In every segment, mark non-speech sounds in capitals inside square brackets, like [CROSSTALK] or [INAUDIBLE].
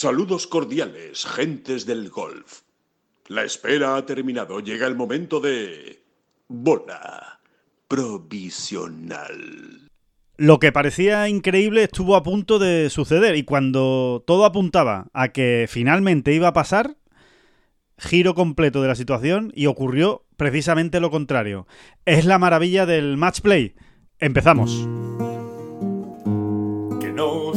Saludos cordiales, gentes del golf. La espera ha terminado. Llega el momento de... Bola provisional. Lo que parecía increíble estuvo a punto de suceder y cuando todo apuntaba a que finalmente iba a pasar, giro completo de la situación y ocurrió precisamente lo contrario. Es la maravilla del match play. Empezamos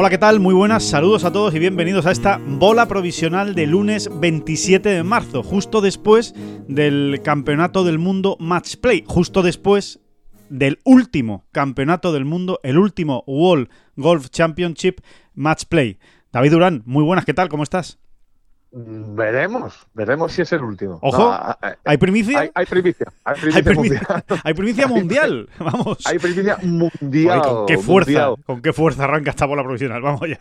Hola, ¿qué tal? Muy buenas, saludos a todos y bienvenidos a esta bola provisional de lunes 27 de marzo, justo después del Campeonato del Mundo Match Play, justo después del último Campeonato del Mundo, el último World Golf Championship Match Play. David Durán, muy buenas, ¿qué tal? ¿Cómo estás? Veremos, veremos si es el último. Ojo, ¿hay primicia? Hay, primicia, hay primicia, hay [LAUGHS] primicia mundial. [LAUGHS] [LAUGHS] Vamos. Hay primicia mundial. ¿Con qué fuerza? ¿Con qué fuerza arranca esta bola provisional? Vamos ya.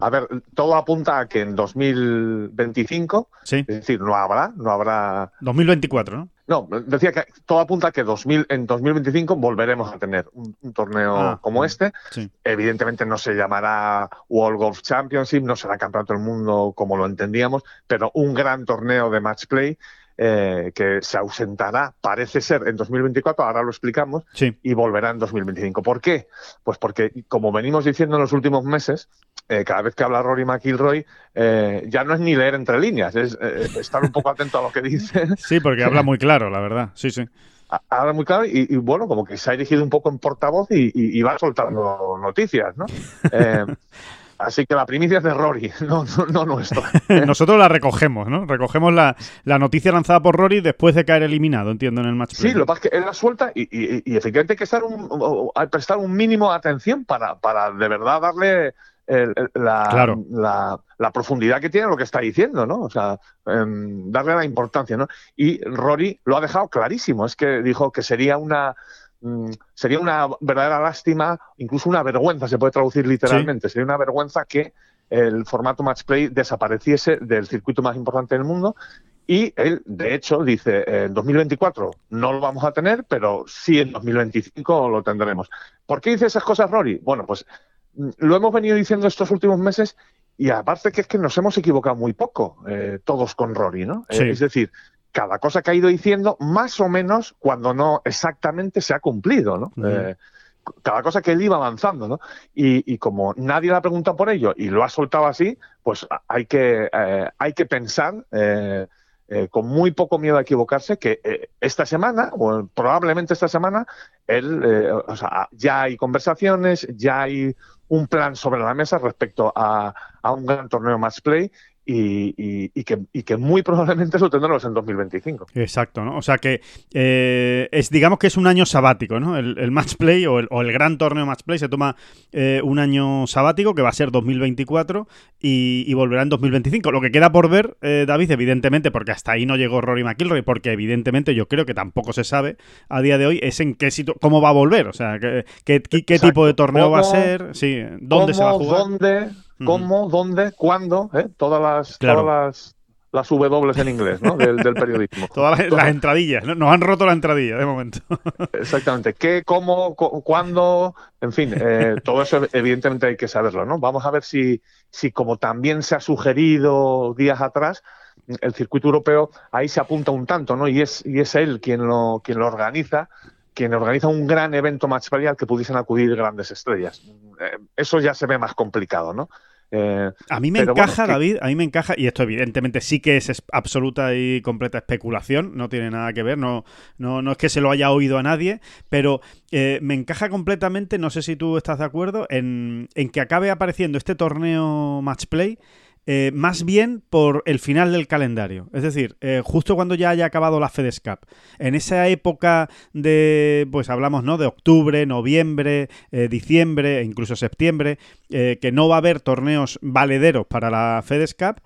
A ver, todo apunta a que en 2025, sí. es decir, no habrá, no habrá. 2024, ¿no? No, decía que todo apunta a que 2000, en 2025 volveremos a tener un, torneo ah, como mm, este. Sí. Evidentemente no se llamará World Golf Championship, no será Campeonato del Mundo como lo entendíamos, pero un gran torneo de match play eh, que se ausentará, parece ser, en 2024, ahora lo explicamos, Sí. y volverá en 2025. ¿Por qué? Pues porque, como venimos diciendo en los últimos meses, eh, cada vez que habla Rory McIlroy, eh, ya no es ni leer entre líneas, es eh, estar un poco atento a lo que dice. [LAUGHS] Sí, porque habla muy claro, la verdad. Sí, sí. Habla muy claro y, y, bueno, como que se ha erigido un poco en portavoz y, y- y va soltando noticias, ¿no? [LAUGHS] Así que la primicia es de Rory, [LAUGHS] no, no, no nuestra. Nosotros la recogemos, ¿no? Recogemos la, la noticia lanzada por Rory después de caer eliminado, entiendo, en el match play. Sí, lo que pasa es que él la suelta y, y- y efectivamente hay que estar un, prestar un mínimo de atención para, para de verdad darle el- la, Claro. la, la profundidad que tiene lo que está diciendo, ¿no? O sea, em, darle la importancia, ¿no? Y Rory lo ha dejado clarísimo, es que dijo que sería una mm, sería una verdadera lástima, incluso una vergüenza, se puede traducir literalmente, sería una vergüenza que el formato match play desapareciese del circuito más importante del mundo y él, de hecho, dice, en 2024 no lo vamos a tener, pero sí en 2025 lo tendremos. ¿Por qué dice esas cosas Rory? Bueno, pues lo hemos venido diciendo estos últimos meses y aparte que es que nos hemos equivocado muy poco, eh, todos con Rory, ¿no? Eh, es decir, cada cosa que ha ido diciendo, más o menos, cuando no exactamente se ha cumplido, ¿no? Eh, cada cosa que él iba avanzando, ¿no? Y, y como nadie le ha preguntado por ello y lo ha soltado así, pues hay que, eh, hay que pensar eh, con muy poco miedo a equivocarse que eh, esta semana, o probablemente esta semana, él, eh, o sea, ya hay conversaciones, ya hay un plan sobre la mesa respecto a, a un gran torneo match play y, y- y que, y que muy probablemente lo tendremos en 2025. Exacto, ¿no? O sea que eh, es, digamos que es un año sabático, ¿no? El, el match play o el, o el gran torneo match play se toma eh, un año sabático que va a ser 2024 y, y volverá en 2025. Lo que queda por ver, eh, David, evidentemente, porque hasta ahí no llegó Rory McIlroy, porque evidentemente yo creo que tampoco se sabe a día de hoy, es en qué situ cómo va a volver, o sea, qué, qué- qué- tipo de torneo va a ¿Cómo- ser, sí, dónde se va a ¿Cómo, jugar. ¿Dónde? ¿Cómo? ¿Dónde? ¿Cuándo? ¿eh? Todas las, Claro. todas las, las W en inglés, ¿no? Del, del periodismo. [LAUGHS] Todas las, las entradillas, ¿no? Nos han roto la entradilla de momento. [LAUGHS] Exactamente. ¿Qué, cómo, cu- cuándo? En fin, eh, todo eso evidentemente hay que saberlo, ¿no? Vamos a ver si, si, como también se ha sugerido días atrás, el circuito europeo ahí se apunta un tanto, ¿no? Y es, y es él quien lo, quien lo organiza, quien organiza un gran evento match play al que pudiesen acudir grandes estrellas. Eh, eso ya se ve más complicado, ¿no? Eh, A mí me encaja, bueno, que- David, a mí me encaja, y esto evidentemente sí que es es absoluta y completa especulación, no tiene nada que ver, no, no, no es que se lo haya oído a nadie, pero eh, me encaja completamente, no sé si tú estás de acuerdo, en, en que acabe apareciendo este torneo match play eh, más bien por el final del calendario. Es decir, eh, justo cuando ya haya acabado la FedEx Cup. En esa época de, pues hablamos, ¿no? De octubre, noviembre, eh, diciembre e incluso septiembre, que no va a haber torneos valederos para la FedEx Cup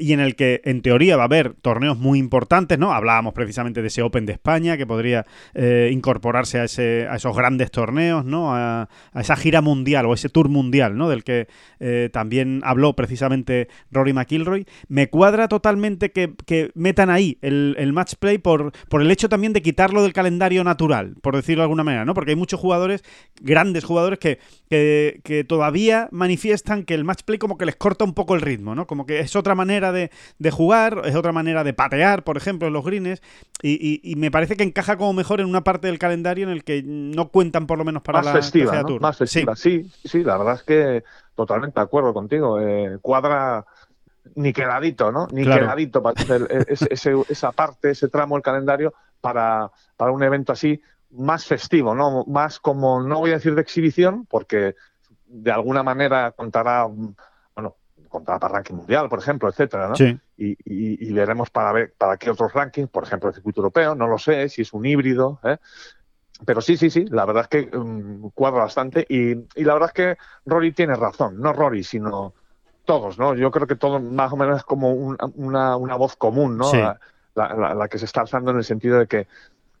y en el que, en teoría, va a haber torneos muy importantes, ¿no? Hablábamos precisamente de ese Open de España, que podría incorporarse a, ese, a esos grandes torneos, ¿no? A, a, esa gira mundial o ese tour mundial, ¿no? Del que también habló precisamente Rory McIlroy. Me cuadra totalmente que, metan ahí el, match play por, por el hecho también de quitarlo del calendario natural, por decirlo de alguna manera, ¿no? Porque hay muchos jugadores, grandes jugadores, que, que, todavía manifiestan que el match play como que les corta un poco el ritmo, ¿no? Como que es otra manera de, jugar, es otra manera de patear, por ejemplo, en los greens, y, me parece que encaja como mejor en una parte del calendario en el que no cuentan por lo menos para más la festiva, Más festiva, sí. sí, la verdad es que totalmente de acuerdo contigo. Eh, cuadra ni quedadito, ¿no? Ni quedadito para hacer esa parte, ese tramo del calendario para, para un evento así más festivo, ¿no? Más como, no voy a decir de exhibición, porque de alguna manera contará, bueno, contará para ranking mundial, por ejemplo, etcétera, ¿no? Y, veremos para ver para qué otros rankings, por ejemplo, el circuito europeo, no lo sé, si es un híbrido, ¿eh? Pero sí, sí, sí, la verdad es que um, cuadra bastante y, y la verdad es que Rory tiene razón, no Rory, sino todos, ¿no? Yo creo que todo más o menos es como una, una, voz común, ¿no? La, la, que se está alzando en el sentido de que,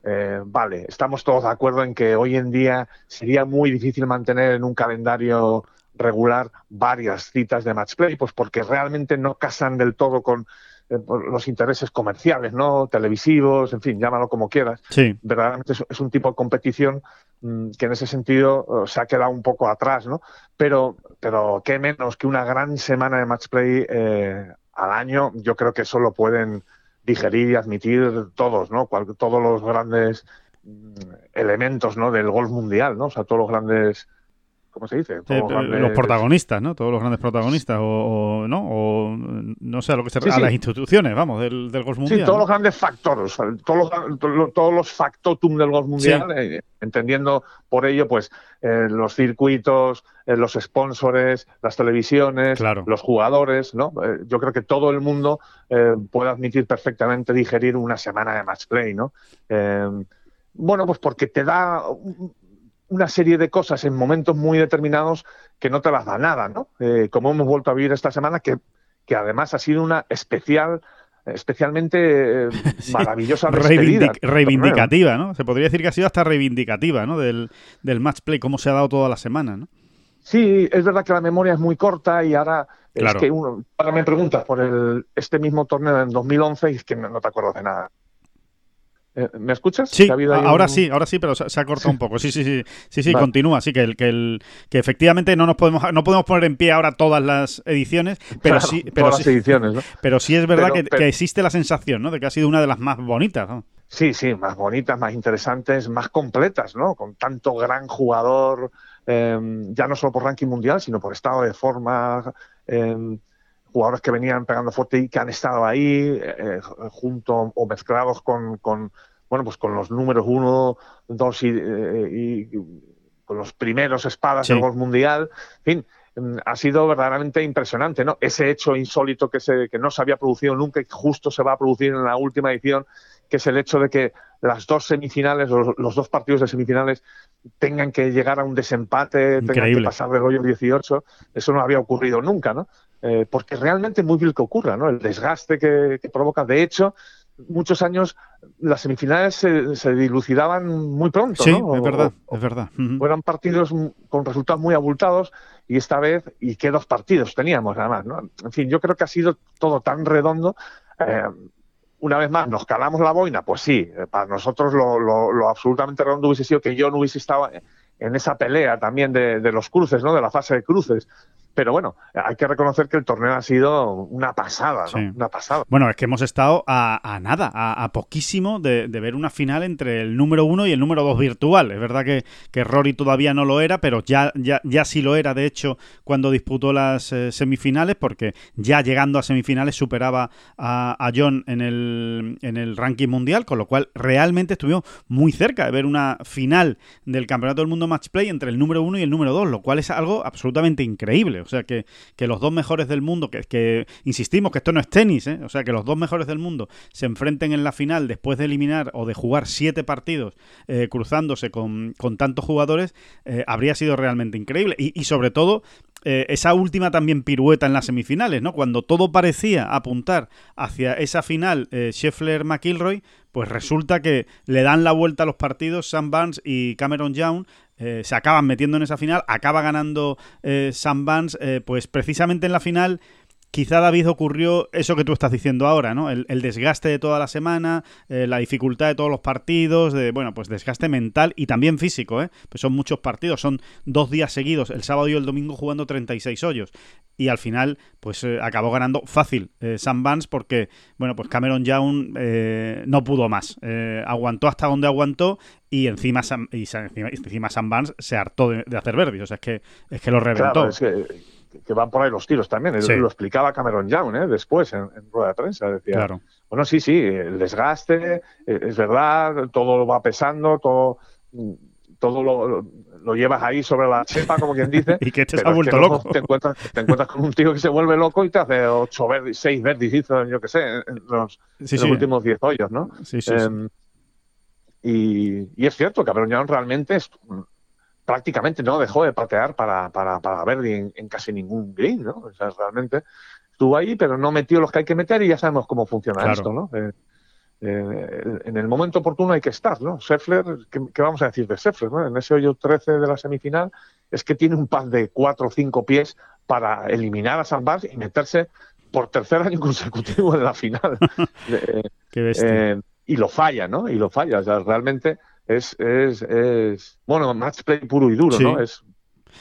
eh, vale, estamos todos de acuerdo en que hoy en día sería muy difícil mantener en un calendario regular varias citas de match play, pues porque realmente no casan del todo con eh, los intereses comerciales, ¿no? Televisivos, en fin, llámalo como quieras. Sí. Verdaderamente es, un tipo de competición mm, que en ese sentido se ha quedado un poco atrás, ¿no? Pero, pero qué menos que una gran semana de match play eh, al año, yo creo que eso lo pueden digerir y admitir todos, ¿no? todos los grandes mm, elementos, ¿no? Del golf mundial, ¿no? O sea, todos los grandes ¿cómo se dice? Los, protagonistas, ¿no? Todos los grandes protagonistas, o, ¿no? O no sé a lo que se a las instituciones, vamos, del, del golf mundial. Sí, todos los grandes factores, todos los, todos los factotum del golf mundial, eh, entendiendo por ello, pues, eh, los circuitos, eh, los sponsores, las televisiones, los jugadores, ¿no? yo creo que todo el mundo puede admitir perfectamente digerir una semana de match play, ¿no? bueno, pues porque te da una serie de cosas en momentos muy determinados que no te las da nada, ¿no? Eh, como hemos vuelto a vivir esta semana, que, que además ha sido una especial especialmente eh, [LAUGHS] maravillosa reivindicativa, ¿no? Se podría decir que ha sido hasta reivindicativa, ¿no? Del, del match play, cómo se ha dado toda la semana, ¿no? Sí, es verdad que la memoria es muy corta y ahora es que uno, ahora me preguntas por el, este mismo torneo en 2011 y es que no te acuerdas de nada. Eh, ¿Me escuchas? Sí, ahora sí, ahora sí, pero se, ha cortado un poco. Sí, sí, sí, sí, sí, continúa. Sí, que, el, que, el, que efectivamente no nos podemos no podemos poner en pie ahora todas las ediciones, [LAUGHS] pero sí, pero sí, ediciones, ¿no? [LAUGHS] pero sí es verdad que, existe la sensación, ¿no? De que ha sido una de las más bonitas. Sí, sí, más bonitas, más interesantes, más completas, ¿no? Con tanto gran jugador, em, ya no solo por ranking mundial, sino por estado de forma. Em, jugadores que venían pegando fuerte y que han estado ahí eh, junto o mezclados con, con, bueno pues con los números uno, dos y, eh, con los primeros espadas del golf mundial. En fin, mm, ha sido verdaderamente impresionante, ¿no? Ese hecho insólito que, se, que no se había producido nunca y justo se va a producir en la última edición, que es el hecho de que las dos semifinales, los, los dos partidos de semifinales, tengan que llegar a un desempate, tengan que pasar del hoyo 18. Eso no había ocurrido nunca, ¿no? Eh, porque realmente es muy bien que ocurra, ¿no? El desgaste que, provoca. De hecho, muchos años las semifinales se, dilucidaban muy pronto, sí, es verdad, es verdad. Fueron partidos con resultados muy abultados y esta vez, ¿y qué dos partidos teníamos además? ¿no? En fin, yo creo que ha sido todo tan redondo. Eh, una vez más, ¿nos calamos la boina? Pues sí, eh, para nosotros lo, absolutamente redondo hubiese sido que yo no hubiese estado en esa pelea también de, de los cruces, ¿no? De la fase de cruces. Pero bueno, hay que reconocer que el torneo ha sido una pasada, ¿no? Una pasada. Bueno, es que hemos estado a, nada, a, poquísimo de, ver una final entre el número uno y el número dos virtual. Es verdad que, que Rory todavía no lo era, pero ya, ya, ya sí lo era, de hecho, cuando disputó las eh, semifinales, porque ya llegando a semifinales superaba a, John en el, en el ranking mundial, con lo cual realmente estuvimos muy cerca de ver una final del Campeonato del Mundo Match Play entre el número uno y el número dos, lo cual es algo absolutamente increíble. O sea, que, que los dos mejores del mundo, que, insistimos que esto no es tenis, ¿eh? o sea, que los dos mejores del mundo se enfrenten en la final después de eliminar o de jugar siete partidos eh, cruzándose con, con, tantos jugadores, eh, habría sido realmente increíble. Y, y sobre todo, eh, esa última también pirueta en las semifinales, ¿no? Cuando todo parecía apuntar hacia esa final Scheffler-McIlroy, pues resulta que le dan la vuelta a los partidos Sam Barnes y Cameron Young. Eh, se acaban metiendo en esa final, acaba ganando eh, Sam Barnes, eh, pues precisamente en la final quizá David ocurrió eso que tú estás diciendo ahora, ¿no? El, desgaste de toda la semana, eh, la dificultad de todos los partidos, de, bueno, pues desgaste mental y también físico, ¿eh? Pues son muchos partidos, son dos días seguidos, el sábado y el domingo jugando 36 hoyos. Y al final, pues eh, acabó ganando fácil eh, Sam Vance porque, bueno, pues Cameron Young eh, no pudo más. aguantó hasta donde aguantó y encima Sam, y encima, Sam Vance se hartó de, de hacer verdes. O sea, es que, es que lo reventó. Claro, es que que van por ahí los tiros también. Sí. Lo explicaba Cameron Young ¿eh? después en, en, rueda de prensa. Decía, claro. bueno, sí, sí, el desgaste, es verdad, todo lo va pesando, todo, todo lo, lo, llevas ahí sobre la chepa, como quien dice. [LAUGHS] y que te ha vuelto loco. Te encuentras, te encuentras, con un tío que se vuelve loco y te hace ocho verdes, seis verdes, yo qué sé, en los, sí, en los últimos diez hoyos, ¿no? Sí, sí, eh, y, y, es cierto, Cameron Young realmente es prácticamente no dejó de patear para, para, para Verdi en, en, casi ningún green, ¿no? O sea, realmente estuvo ahí, pero no metió los que hay que meter y ya sabemos cómo funciona claro. esto, ¿no? Eh, eh, en el momento oportuno hay que estar, ¿no? Scheffler, ¿qué, ¿qué, vamos a decir de Scheffler? ¿no? En ese hoyo 13 de la semifinal es que tiene un pad de 4 o 5 pies para eliminar a San Bas y meterse por tercer año [LAUGHS] consecutivo en la final. [LAUGHS] Qué bestia. Eh, y lo falla, ¿no? Y lo falla. O sea, realmente es, es, es bueno, match play puro y duro, sí. ¿no? Es,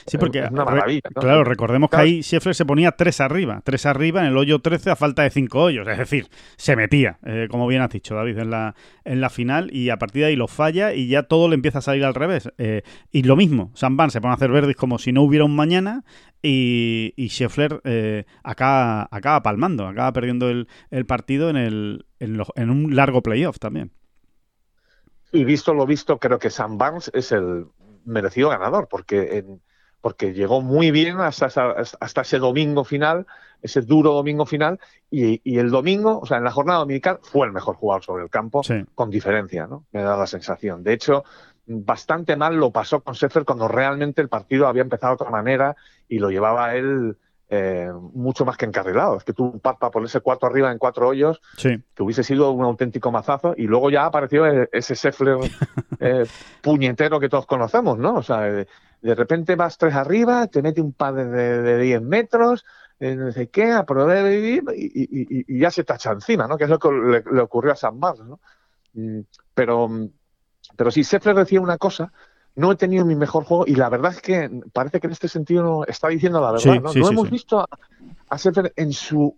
Sí, porque es una maravilla, ¿no? claro, recordemos que ahí Scheffler se ponía tres arriba, tres arriba en el hoyo 13 a falta de cinco hoyos, es decir, se metía, eh, como bien has dicho David, en la, en la final y a partir de ahí lo falla y ya todo le empieza a salir al revés. Eh, y lo mismo, Sam Van se pone a hacer verdes como si no hubiera un mañana y, y Scheffler eh, acaba, acaba palmando, acaba perdiendo el, el partido en, el, en, lo, en un largo playoff también. Y visto lo visto, creo que Sam Barnes es el merecido ganador, porque en, porque llegó muy bien hasta, hasta, ese domingo final, ese duro domingo final, y, y, el domingo, o sea, en la jornada dominical, fue el mejor jugador sobre el campo, sí. con diferencia, ¿no? Me da la sensación. De hecho, bastante mal lo pasó con Sheffield cuando realmente el partido había empezado de otra manera y lo llevaba él eh, mucho más que encarrilado. Es que tuvo un par para ponerse cuatro arriba en cuatro hoyos, sí. que hubiese sido un auténtico mazazo, y luego ya apareció ese Sheffler [LAUGHS] eh, puñetero que todos conocemos, ¿no? O sea, de, de repente vas tres arriba, te mete un par de, de, de 10 metros, eh, no sé qué, a probar y, y, y, ya se tacha encima, ¿no? Que es lo que le, le ocurrió a San Barnes, ¿no? Mm, pero, pero si Sheffler decía una cosa, no he tenido mi mejor juego y la verdad es que parece que en este sentido no está diciendo la verdad. Sí, ¿no? sí, no sí, hemos visto a, en su.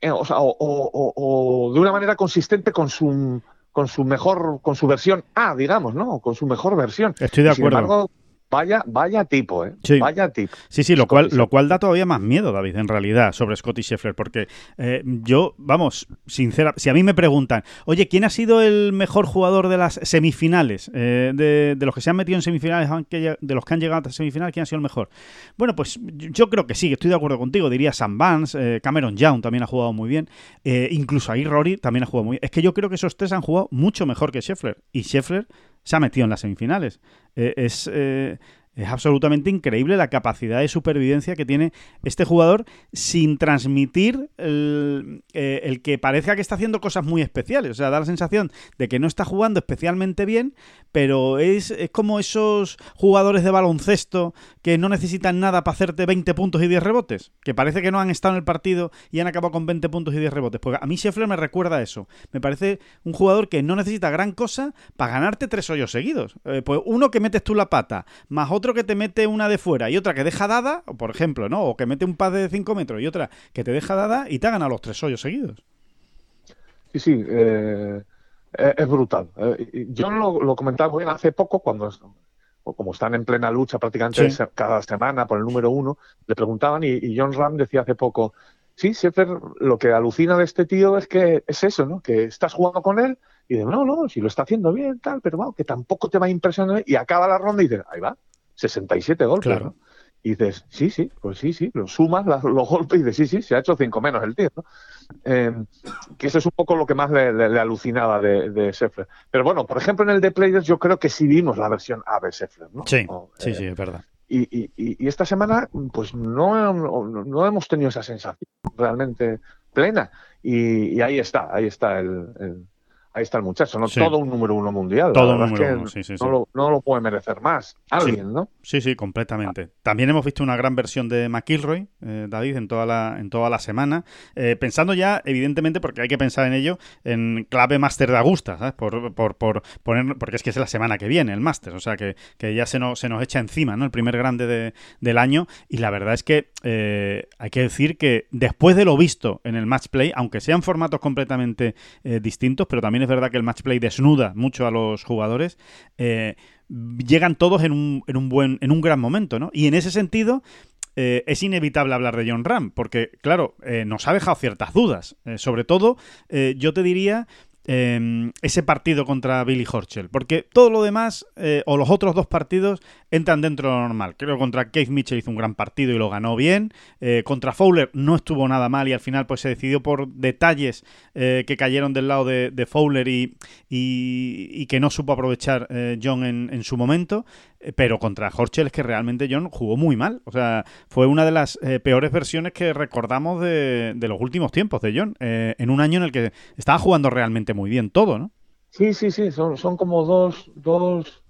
Eh, o, sea, o, o, o, de una manera consistente con su, con su mejor, con su versión A, digamos, ¿no? Con su mejor versión. Estoy de acuerdo. Sin embargo, Vaya, vaya tipo, ¿eh? Sí. Vaya tipo. Sí, sí, lo cual, lo cual da todavía más miedo, David, en realidad, sobre Scotty Scheffler, porque eh, yo, vamos, sincera, si a mí me preguntan, oye, ¿quién ha sido el mejor jugador de las semifinales? Eh, de, de, los que se han metido en semifinales, de los que han llegado a semifinales, ¿quién ha sido el mejor? Bueno, pues yo creo que sí, estoy de acuerdo contigo, diría Sam Vance, eh, Cameron Young también ha jugado muy bien, eh, incluso ahí Rory también ha jugado muy bien. Es que yo creo que esos tres han jugado mucho mejor que Scheffler, y Scheffler se ha metido en las semifinales. Eh, es absolutamente increíble la capacidad de supervivencia que tiene este jugador sin transmitir el, eh, el, que parezca que está haciendo cosas muy especiales. O sea, da la sensación de que no está jugando especialmente bien, pero es, es como esos jugadores de baloncesto que no necesitan nada para hacerte 20 puntos y 10 rebotes, que parece que no han estado en el partido y han acabado con 20 puntos y 10 rebotes. Porque a mí Scheffler me recuerda eso. Me parece un jugador que no necesita gran cosa para ganarte tres hoyos seguidos. Eh, pues uno que metes tú la pata, más otro otro que te mete una de fuera y otra que deja dada, por ejemplo, ¿no? O que mete un pad de 5 metros y otra que te deja dada y te ha ganado los tres hoyos seguidos. Sí, sí, eh, es brutal. Eh, yo lo, lo comentaba muy bien hace poco cuando como están en plena lucha prácticamente sí. cada semana por el número uno, le preguntaban y, y John Ram decía hace poco, sí, Sheffer, lo que alucina de este tío es que es eso, ¿no? Que estás jugando con él y de no, no, si lo está haciendo bien, tal, pero bueno, que tampoco te va a impresionar y acaba la ronda y dices, ahí va, 67 golpes. Claro. ¿no? Y dices, sí, sí, pues sí, sí, lo sumas los golpes y dices, sí, sí, se ha hecho cinco menos el tío. ¿no? Eh, que eso es un poco lo que más le, alucinaba de, de Pero bueno, por ejemplo, en el de Players yo creo que sí vimos la versión A de Sheffler. ¿no? Sí, sí, sí, es verdad. Y, y, y, esta semana, pues no, no, hemos tenido esa sensación realmente plena. Y, ahí está, ahí está el, ahí está el muchacho, ¿no? Todo un número uno mundial. Todo un número uno, sí, sí, no, lo, no, lo, puede merecer más. Alguien, ¿no? Sí, sí, completamente. También hemos visto una gran versión de McIlroy, eh, David, en toda la, en toda la semana. Eh, pensando ya, evidentemente, porque hay que pensar en ello, en clave Master de Augusta, ¿sabes? Por, por, por poner, porque es que es la semana que viene el Master, o sea que, que ya se nos, se nos echa encima, ¿no? El primer grande de, del año. Y la verdad es que eh, hay que decir que después de lo visto en el Match Play, aunque sean formatos completamente distintos, pero también es verdad que el match play desnuda mucho a los jugadores, eh, llegan todos en un, en un, buen, en un gran momento, ¿no? Y en ese sentido, eh, es inevitable hablar de John Ram, porque, claro, eh, nos ha dejado ciertas dudas. sobre todo, yo te diría Em, ese partido contra Billy Horschel. Porque todo lo demás, eh, o los otros dos partidos, entran dentro de lo normal. Creo que contra Keith Mitchell hizo un gran partido y lo ganó bien. Eh, contra Fowler no estuvo nada mal y al final pues se decidió por detalles eh, que cayeron del lado de, Fowler y, y, que no supo aprovechar John en, en, su momento. Pero contra Horschel es que realmente John jugó muy mal. O sea, fue una de las peores versiones que recordamos de, de, los últimos tiempos de John. en un año en el que estaba jugando realmente muy bien todo, ¿no? Sí, sí, sí, son, son como dos, dos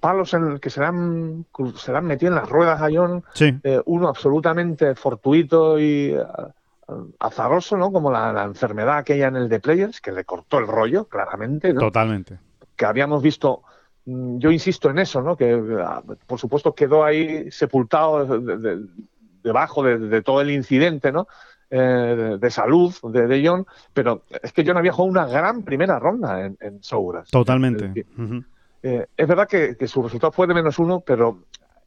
palos en el que se dan, se dan metido en las ruedas a John. Eh, uno absolutamente fortuito y eh, azaroso, ¿no? Como la, enfermedad aquella en el de Players, que le cortó el rollo, claramente, ¿no? Totalmente. Que habíamos visto, yo insisto en eso, ¿no? Que ah, por supuesto quedó ahí sepultado debajo de, todo el incidente, ¿no? Eh, de, salud de, John, pero es que John había jugado una gran primera ronda en, en Souras. Totalmente. Eh, es verdad que, su resultado fue de menos uno, pero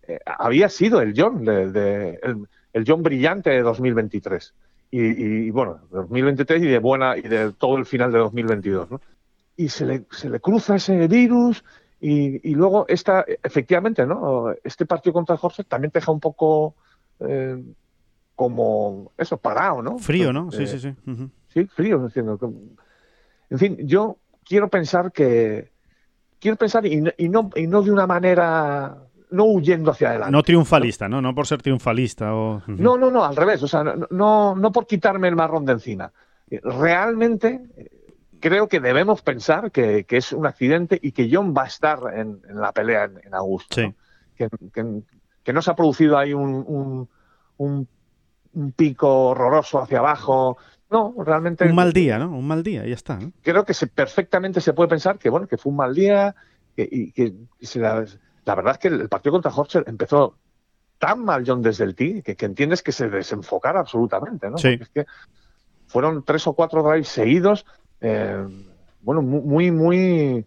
eh, había sido el John, de, el, John brillante de 2023. Y, y, bueno, 2023 y de buena y de todo el final de 2022. Y se le, se le cruza ese virus y, y, luego esta, efectivamente, ¿no? Este partido contra Jorge también te deja un poco como eso, parado, ¿no? Frío, ¿no? Sí, sí, sí. Sí, frío. En fin, yo quiero pensar que. Quiero pensar y, y, no, y no de una manera. No huyendo hacia adelante. No triunfalista, ¿no? No por ser triunfalista. O... No, no, no, al revés. O sea, no, no, por quitarme el marrón de encima. Realmente creo que debemos pensar que, que, es un accidente y que John va a estar en, la pelea en, en agosto. Sí. Que, que, no se ha producido ahí un, un un pico horroroso hacia abajo. No, realmente. Un mal día, ¿no? Un mal día, ya está. Creo que se, perfectamente se puede pensar que, bueno, que fue un mal día y que la, verdad es que el partido contra Horschel empezó tan mal John desde el tee que, entiendes que se desenfocara absolutamente, ¿no? Sí. Es que fueron tres o cuatro drives seguidos, eh, bueno, muy, muy,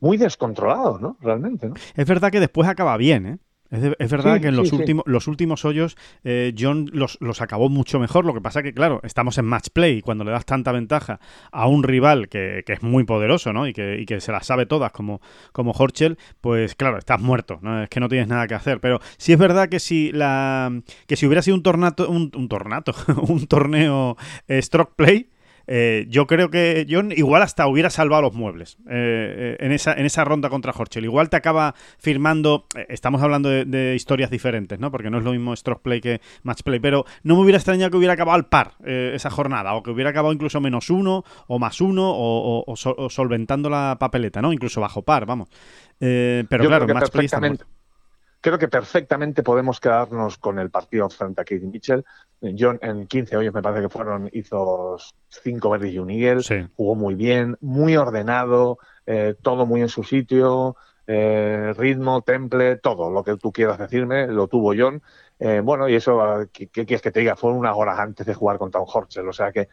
muy descontrolados, ¿no? Realmente, ¿no? Es verdad que después acaba bien, ¿eh? Es, verdad que en los, últimos, los últimos hoyos eh, John los, los, acabó mucho mejor. Lo que pasa que, claro, estamos en match play y cuando le das tanta ventaja a un rival que, que es muy poderoso ¿no? y, que, y que se las sabe todas como, como Horchel, pues claro, estás muerto. ¿no? Es que no tienes nada que hacer. Pero sí es verdad que si, la, que si hubiera sido un tornato, un, un tornato, [LAUGHS] un torneo eh, stroke play, eh, yo creo que John igual hasta hubiera salvado los muebles eh, eh, en, esa, en esa ronda contra Horchel. Igual te acaba firmando, estamos hablando de, historias diferentes, ¿no? Porque no es lo mismo stroke play que match play, pero no me hubiera extrañado que hubiera acabado al par esa jornada, o que hubiera acabado incluso menos uno, o más uno, o, solventando la papeleta, ¿no? Incluso bajo par, vamos. pero claro, match play creo que perfectamente podemos quedarnos con el partido frente a Keith Mitchell. John en 15 hoyos me parece que fueron, hizo 5 verdes y un eagle, jugó muy bien, muy ordenado, eh, todo muy en su sitio, eh, ritmo, temple, todo lo que tú quieras decirme, lo tuvo John. Eh, bueno, y eso, ¿qué, quieres que te diga? Fue unas horas antes de jugar contra un Horchel, o sea que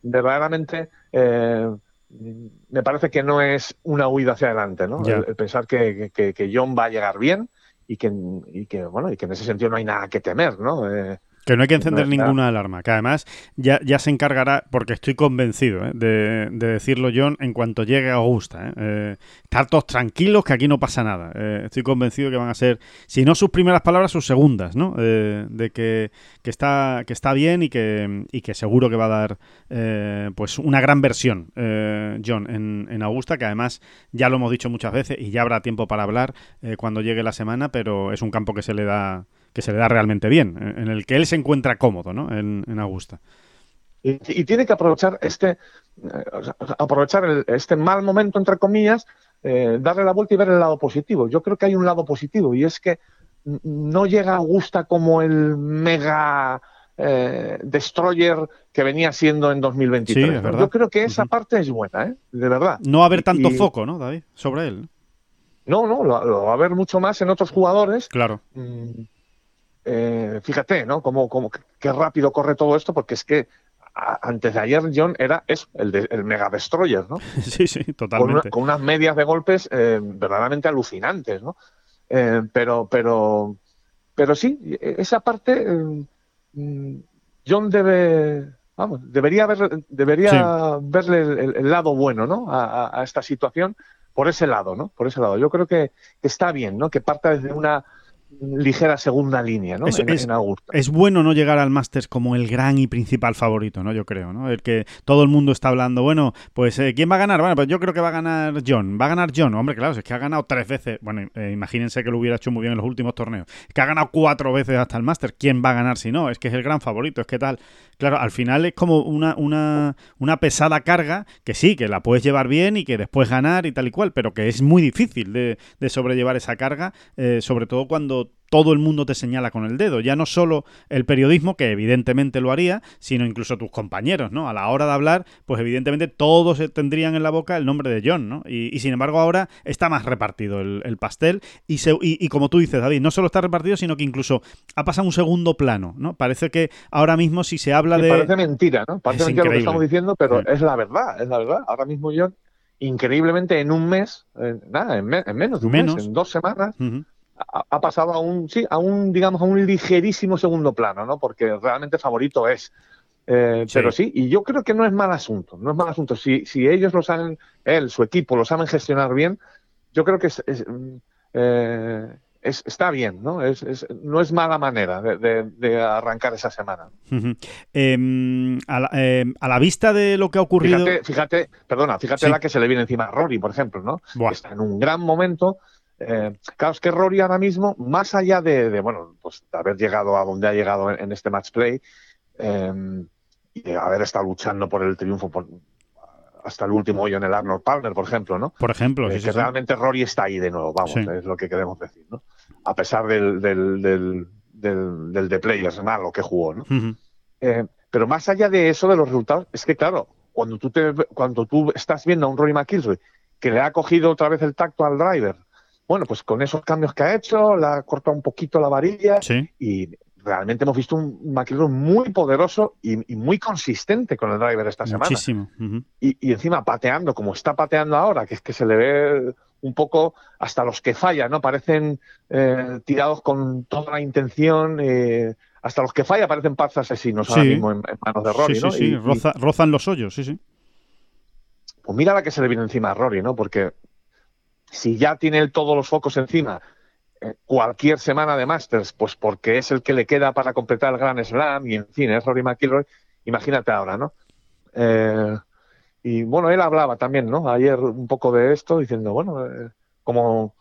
verdaderamente me parece que no es una huida hacia adelante, ¿no? El, pensar que, que John va a llegar bien y que, y que, bueno, y que en ese sentido no hay nada que temer, ¿no? Eh, Que no hay que encender ninguna alarma, que además ya, ya se encargará, porque estoy convencido ¿eh? de, decirlo John en cuanto llegue a Augusta. ¿eh? Eh, estar todos tranquilos, que aquí no pasa nada. estoy convencido que van a ser, si no sus primeras palabras, sus segundas, ¿no? de que, está, que está bien y que, y que seguro que va a dar pues una gran versión, John, en, en, Augusta, que además ya lo hemos dicho muchas veces y ya habrá tiempo para hablar cuando llegue la semana, pero es un campo que se le da que se le da realmente bien, en el que él se encuentra cómodo, ¿no? En, Augusta. Y, tiene que aprovechar este, eh, aprovechar este mal momento, entre comillas, eh, darle la vuelta y ver el lado positivo. Yo creo que hay un lado positivo y es que no llega Augusta como el mega eh, destroyer que venía siendo en 2023. Yo creo que esa parte es buena, ¿eh? de verdad. No va a haber tanto foco, ¿no, David? Sobre él. No, no, lo, va a haber mucho más en otros jugadores. Claro. Eh, fíjate, ¿no? Cómo, cómo, qué rápido corre todo esto, porque es que antes de ayer John era eso, el, el Mega Destroyer, ¿no? [LAUGHS] Sí, sí, totalmente. Con, unas medias de golpes eh, verdaderamente alucinantes, ¿no? Eh, pero, pero, pero sí, esa parte mm, John debe, vamos, debería ver, debería verle el, lado bueno, ¿no? A, a, esta situación por ese lado, ¿no? Por ese lado. Yo creo que está bien, ¿no? Que parta desde una ligera segunda línea, ¿no? es, bueno no llegar al Masters como el gran y principal favorito, ¿no? Yo creo, ¿no? El que todo el mundo está hablando, bueno, pues eh, ¿quién va a ganar? Bueno, pues yo creo que va a ganar John. Va a ganar John, hombre, claro, es que ha ganado tres veces. Bueno, eh, imagínense que lo hubiera hecho muy bien en los últimos torneos. que ha ganado cuatro veces hasta el Masters. ¿Quién va a ganar si no? Es que es el gran favorito, es que tal. Claro, al final es como una, una, una pesada carga que sí, que la puedes llevar bien y que después ganar y tal y cual, pero que es muy difícil de, sobrellevar esa carga, eh, sobre todo cuando todo el mundo te señala con el dedo. Ya no solo el periodismo, que evidentemente lo haría, sino incluso tus compañeros, ¿no? A la hora de hablar, pues evidentemente todos tendrían en la boca el nombre de John, ¿no? Y, sin embargo ahora está más repartido el, pastel y, y, como tú dices, David, no solo está repartido, sino que incluso ha pasado un segundo plano, ¿no? Parece que ahora mismo si se habla de... Parece mentira, ¿no? Parece mentira lo que estamos diciendo, pero es la verdad, es la verdad. Ahora mismo John increíblemente en un mes, nada, en, menos de un mes, en dos semanas, ha, pasado a un, sí, a un, digamos, a un ligerísimo segundo plano, ¿no? Porque realmente favorito es. Eh, pero sí, y yo creo que no es mal asunto, no es mal asunto. Si, si ellos lo saben, él, su equipo, lo saben gestionar bien, yo creo que es, eh, está bien, ¿no? Es, no es mala manera de, arrancar esa semana. Em, em, a, la, vista de lo que ha ocurrido. Fíjate, fíjate perdona, fíjate la que se le viene encima a Rory, por ejemplo, ¿no? Está en un gran momento, eh, claro, es que Rory ahora mismo, más allá de, bueno, pues de haber llegado a donde ha llegado en, este match play em, y de haber estado luchando por el triunfo hasta el último hoyo en el Arnold Palmer, por ejemplo, ¿no? Por ejemplo, eh, que realmente Rory está ahí de nuevo, vamos, es lo que queremos decir, ¿no? A pesar del, del, del, del, de Players malo que jugó, ¿no? Eh, pero más allá de eso, de los resultados, es que claro, cuando tú, te, cuando tú estás viendo a un Rory McIlroy que le ha cogido otra vez el tacto al driver, bueno, pues con esos cambios que ha hecho, le ha cortado un poquito la varilla y realmente hemos visto un McIlroy muy poderoso y, muy consistente con el driver esta semana. Muchísimo. y, encima pateando como está pateando ahora, que es que se le ve un poco hasta los que fallan, ¿no? Parecen eh, tirados con toda la intención. Eh, hasta los que fallan parecen paz asesinos ahora mismo en, manos de Rory, sí, Sí, sí, rozan los hoyos, sí, sí. Pues mira la que se le viene encima a Rory, ¿no? Porque si ya tiene todos los focos encima eh, cualquier semana de Masters, pues porque es el que le queda para completar el Gran Slam y en fin, es Rory McIlroy, imagínate ahora, ¿no? Eh, y bueno, él hablaba también, ¿no? Ayer un poco de esto, diciendo, bueno, eh, como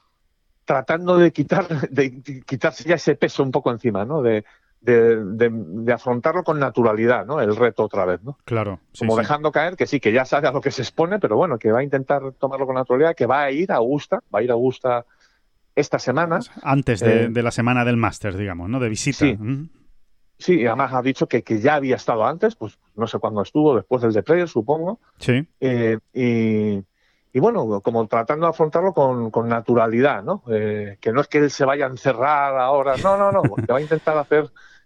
tratando de quitar, de quitarse ya ese peso un poco encima, ¿no? De, de, afrontarlo con naturalidad, ¿no? El reto otra vez, ¿no? Claro. Como dejando caer que sí, que ya sabe a lo que se expone, pero bueno, que va a intentar tomarlo con naturalidad, que va a ir a Augusta, va a ir a Augusta esta semana. Antes de, eh, la semana del máster, digamos, ¿no? De visita. Sí. Sí, y además ha dicho que, que, ya había estado antes, pues no sé cuándo estuvo, después del de Player, supongo. Sí. Eh, y, y bueno, como tratando de afrontarlo con, con naturalidad, ¿no? Eh, que no es que él se vaya a encerrar ahora, no, no, no, [LAUGHS] que va a intentar hacer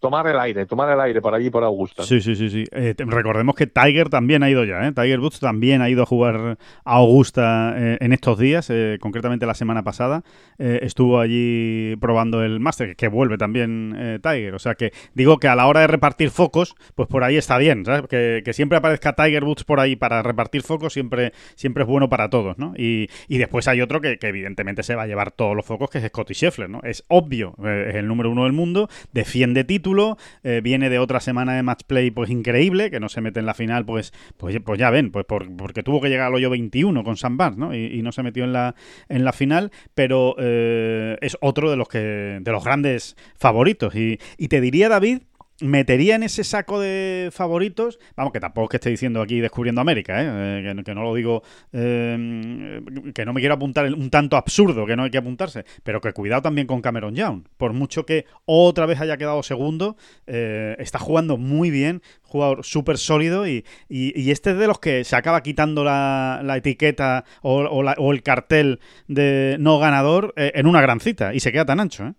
tomar el aire, tomar el aire por allí, por Augusta. Sí, sí, sí. sí. Eh, recordemos que Tiger también ha ido ya, ¿eh? Tiger Woods también ha ido a jugar a Augusta eh, en estos días, eh, concretamente la semana pasada. estuvo allí probando el Master, que vuelve también Tiger. O sea que digo que a la hora de repartir focos, pues por ahí está bien, ¿sabes? Que, siempre aparezca Tiger Woods por ahí para repartir focos siempre, siempre es bueno para todos, ¿no? Y, después hay otro que, que, evidentemente se va a llevar todos los focos, que es Scotty Scheffler, ¿no? Es obvio, es el número uno del mundo, defiende títulos eh, viene de otra semana de match play pues increíble, que no se mete en la final, pues, pues, pues ya ven, pues porque tuvo que llegar al hoyo 21 con Sam Barnes, ¿no? Y, no se metió en la, en la final, pero eh, es otro de los que de los grandes favoritos. Y te diría, David, metería en ese saco de favoritos, vamos, que tampoco es que esté diciendo aquí descubriendo América, ¿eh? eh que, no lo digo, eh, que no me quiero apuntar un tanto absurdo, que no hay que apuntarse, pero que cuidado también con Cameron Young, por mucho que otra vez haya quedado segundo, eh, está jugando muy bien, jugador súper sólido y, y, este es de los que se acaba quitando la, etiqueta o, o, el cartel de no ganador en una gran cita y se queda tan ancho, ¿eh?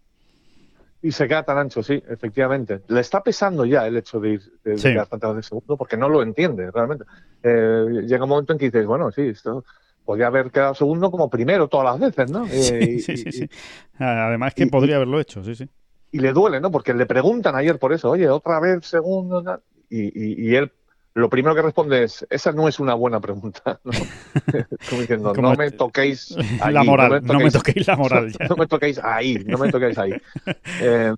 Y se queda tan ancho, sí, efectivamente. Le está pesando ya el hecho de ir de, quedar tantas veces segundo porque no lo entiende realmente. Eh, llega un momento en que dices, bueno, sí, esto podría haber quedado segundo como primero todas las veces, ¿no? [LAUGHS] Sí, sí, sí, Además que podría haberlo hecho, sí, sí. Y le duele, ¿no? Porque le preguntan ayer por eso, oye, otra vez segundo, y, y él lo primero que responde es, esa no es una buena pregunta. [LAUGHS] ¿no? [LAUGHS] Como diciendo, no me toquéis [LAUGHS] la moral, no me toquéis, la moral. No me toquéis ahí, no me toquéis ahí. Eh,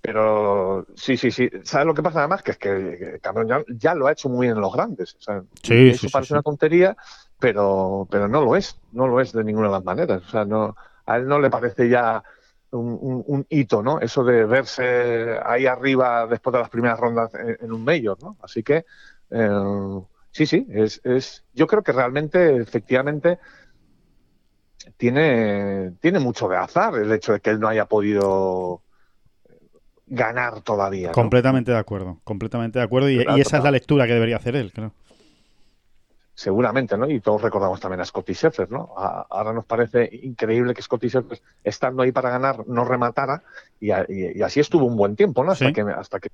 pero sí, sí, sí. ¿Sabes lo que pasa además? Que es que Cameron ya, lo ha hecho muy bien en los grandes. O sea, sí, eso parece una tontería, pero, pero no lo es. No lo es de ninguna de las maneras. O sea, no, a él no le parece ya un, hito, ¿no? Eso de verse ahí arriba después de las primeras rondas en, en un mayor, ¿no? Así que eh, sí, sí, es, es, yo creo que realmente, efectivamente, tiene, tiene mucho de azar el hecho de que él no haya podido ganar todavía. Completamente de acuerdo, completamente de acuerdo. Y, esa es la lectura que debería hacer él, creo. Seguramente, ¿no? Y todos recordamos también a Scotty Scheffler, ¿no? ahora nos parece increíble que Scotty Scheffler, estando ahí para ganar, no rematara y, así estuvo un buen tiempo, ¿no? Hasta, que, hasta que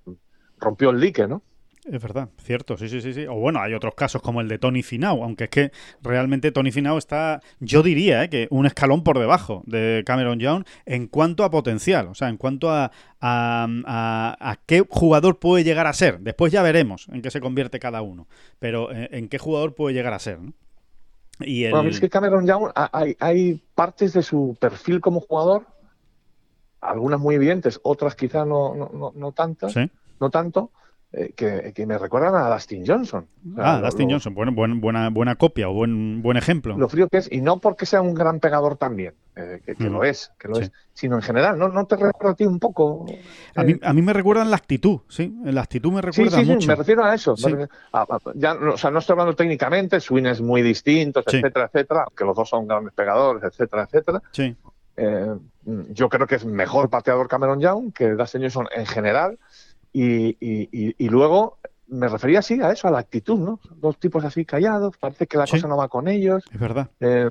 rompió el dique, ¿no? Es verdad, cierto, sí, sí, sí, sí. O bueno, hay otros casos como el de Tony Finau, aunque es que realmente Tony Finau está, yo diría, ¿eh? que un escalón por debajo de Cameron Young en cuanto a potencial, o sea, en cuanto a, a, qué jugador puede llegar a ser. Después ya veremos en qué se convierte cada uno, pero eh, en, qué jugador puede llegar a ser. ¿no? Y es que Cameron Young, hay, hay partes de su perfil como jugador, algunas muy evidentes, otras quizá no, no, no, no tantas, no tanto eh, que, me recuerdan a Dustin Johnson. ah, Dustin Johnson, bueno, buena, buena copia o buen, buen ejemplo. Lo frío que es, y no porque sea un gran pegador también, eh, que, lo es, que lo es, sino en general, ¿no, no te recuerda a ti un poco. A, mí, a mí me recuerda en la actitud, sí, la actitud me recuerda sí, sí, Sí, me refiero a eso. ya, o sea, no estoy hablando técnicamente, swing es muy distintos, etcétera, etcétera, aunque los dos son grandes pegadores, etcétera, etcétera. Sí. Eh, yo creo que es mejor pateador Cameron Young que Dustin Johnson en general y, y, luego me refería así a eso, a la actitud, ¿no? Dos tipos así callados, parece que la cosa no va con ellos. Es verdad. Eh,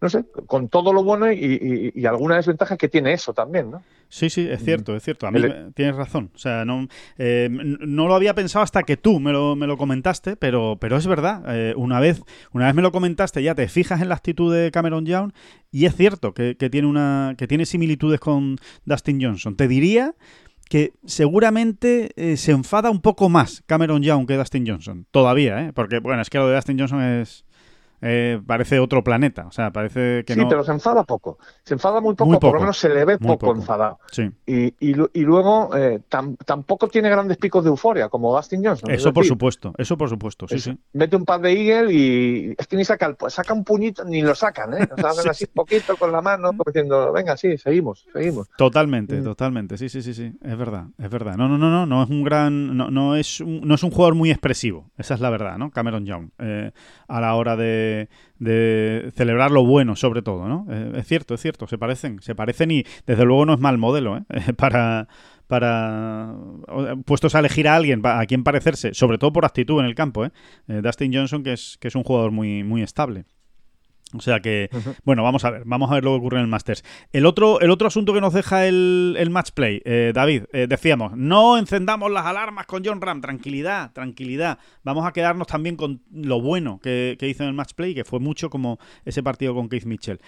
no sé, con todo lo bueno y, alguna desventaja que tiene eso también, ¿no? Sí, sí, es cierto, es cierto. A mí tienes razón. O sea, no, eh, no lo había pensado hasta que tú me lo, me lo comentaste, pero, pero es verdad. Eh, una, vez, una vez me lo comentaste, ya te fijas en la actitud de Cameron Young y es cierto que, que tiene, una, que tiene similitudes con Dustin Johnson. Te diría que seguramente eh, se enfada un poco más Cameron Young que Dustin Johnson. Todavía, ¿eh? Porque, bueno, es que lo de Dustin Johnson es eh, parece otro planeta. O sea, parece que sí, pero se enfada poco. Se enfada muy poco, por lo menos se le ve poco, enfadado. Sí. Y, y, luego eh, tampoco tiene grandes picos de euforia, como Dustin Johnson. Eso por supuesto, eso por supuesto, sí, sí. Mete un par de Eagle y es que ni saca, saca un puñito, ni lo sacan, ¿eh? O sea, [LAUGHS] hacen así poquito con la mano, diciendo, venga, sí, seguimos, seguimos. Totalmente, mm. totalmente, sí, sí, sí, sí, es verdad, es verdad. No, no, no, no, no es un gran, no, no es un, no es un jugador muy expresivo, esa es la verdad, ¿no? Cameron Young, eh, a la hora de de celebrar lo bueno, sobre todo, ¿no? Eh, es cierto, es cierto, se parecen, se parecen y desde luego no es mal modelo, ¿eh? [LAUGHS] para, para puestos a elegir a alguien a quien parecerse, sobre todo por actitud en el campo, ¿eh? Dustin Johnson, que es, que es un jugador muy, muy estable. O sea que, bueno, vamos a ver, vamos a ver lo que ocurre en el Masters. El otro, el otro asunto que nos deja el, el match play, eh, David, eh, decíamos, no encendamos las alarmas con John Ram, tranquilidad, tranquilidad. Vamos a quedarnos también con lo bueno que, hizo en el match play, que fue mucho como ese partido con Keith Mitchell.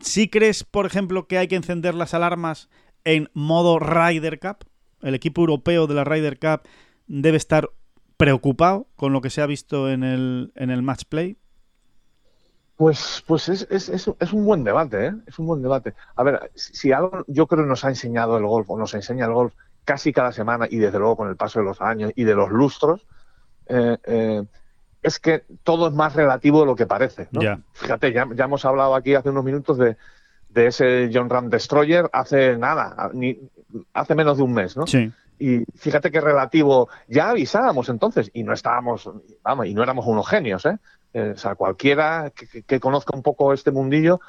¿Sí crees, por ejemplo, que hay que encender las alarmas en modo Ryder Cup? El equipo europeo de la Ryder Cup debe estar preocupado con lo que se ha visto en el, en el match play. Pues, pues es, es, es, un buen debate, ¿eh? es un buen debate. A ver, si algo yo creo nos ha enseñado el golf, o nos enseña el golf casi cada semana y desde luego con el paso de los años y de los lustros, eh, eh, es que todo es más relativo de lo que parece. ¿no? Fíjate, ya, ya, hemos hablado aquí hace unos minutos de, de ese John Ram Destroyer hace nada, ni, hace menos de un mes, ¿no? Sí. Y fíjate qué relativo, ya avisábamos entonces y no estábamos, vamos, y no éramos unos genios, ¿eh? Eh, o sea, cualquiera que, conozca un poco este mundillo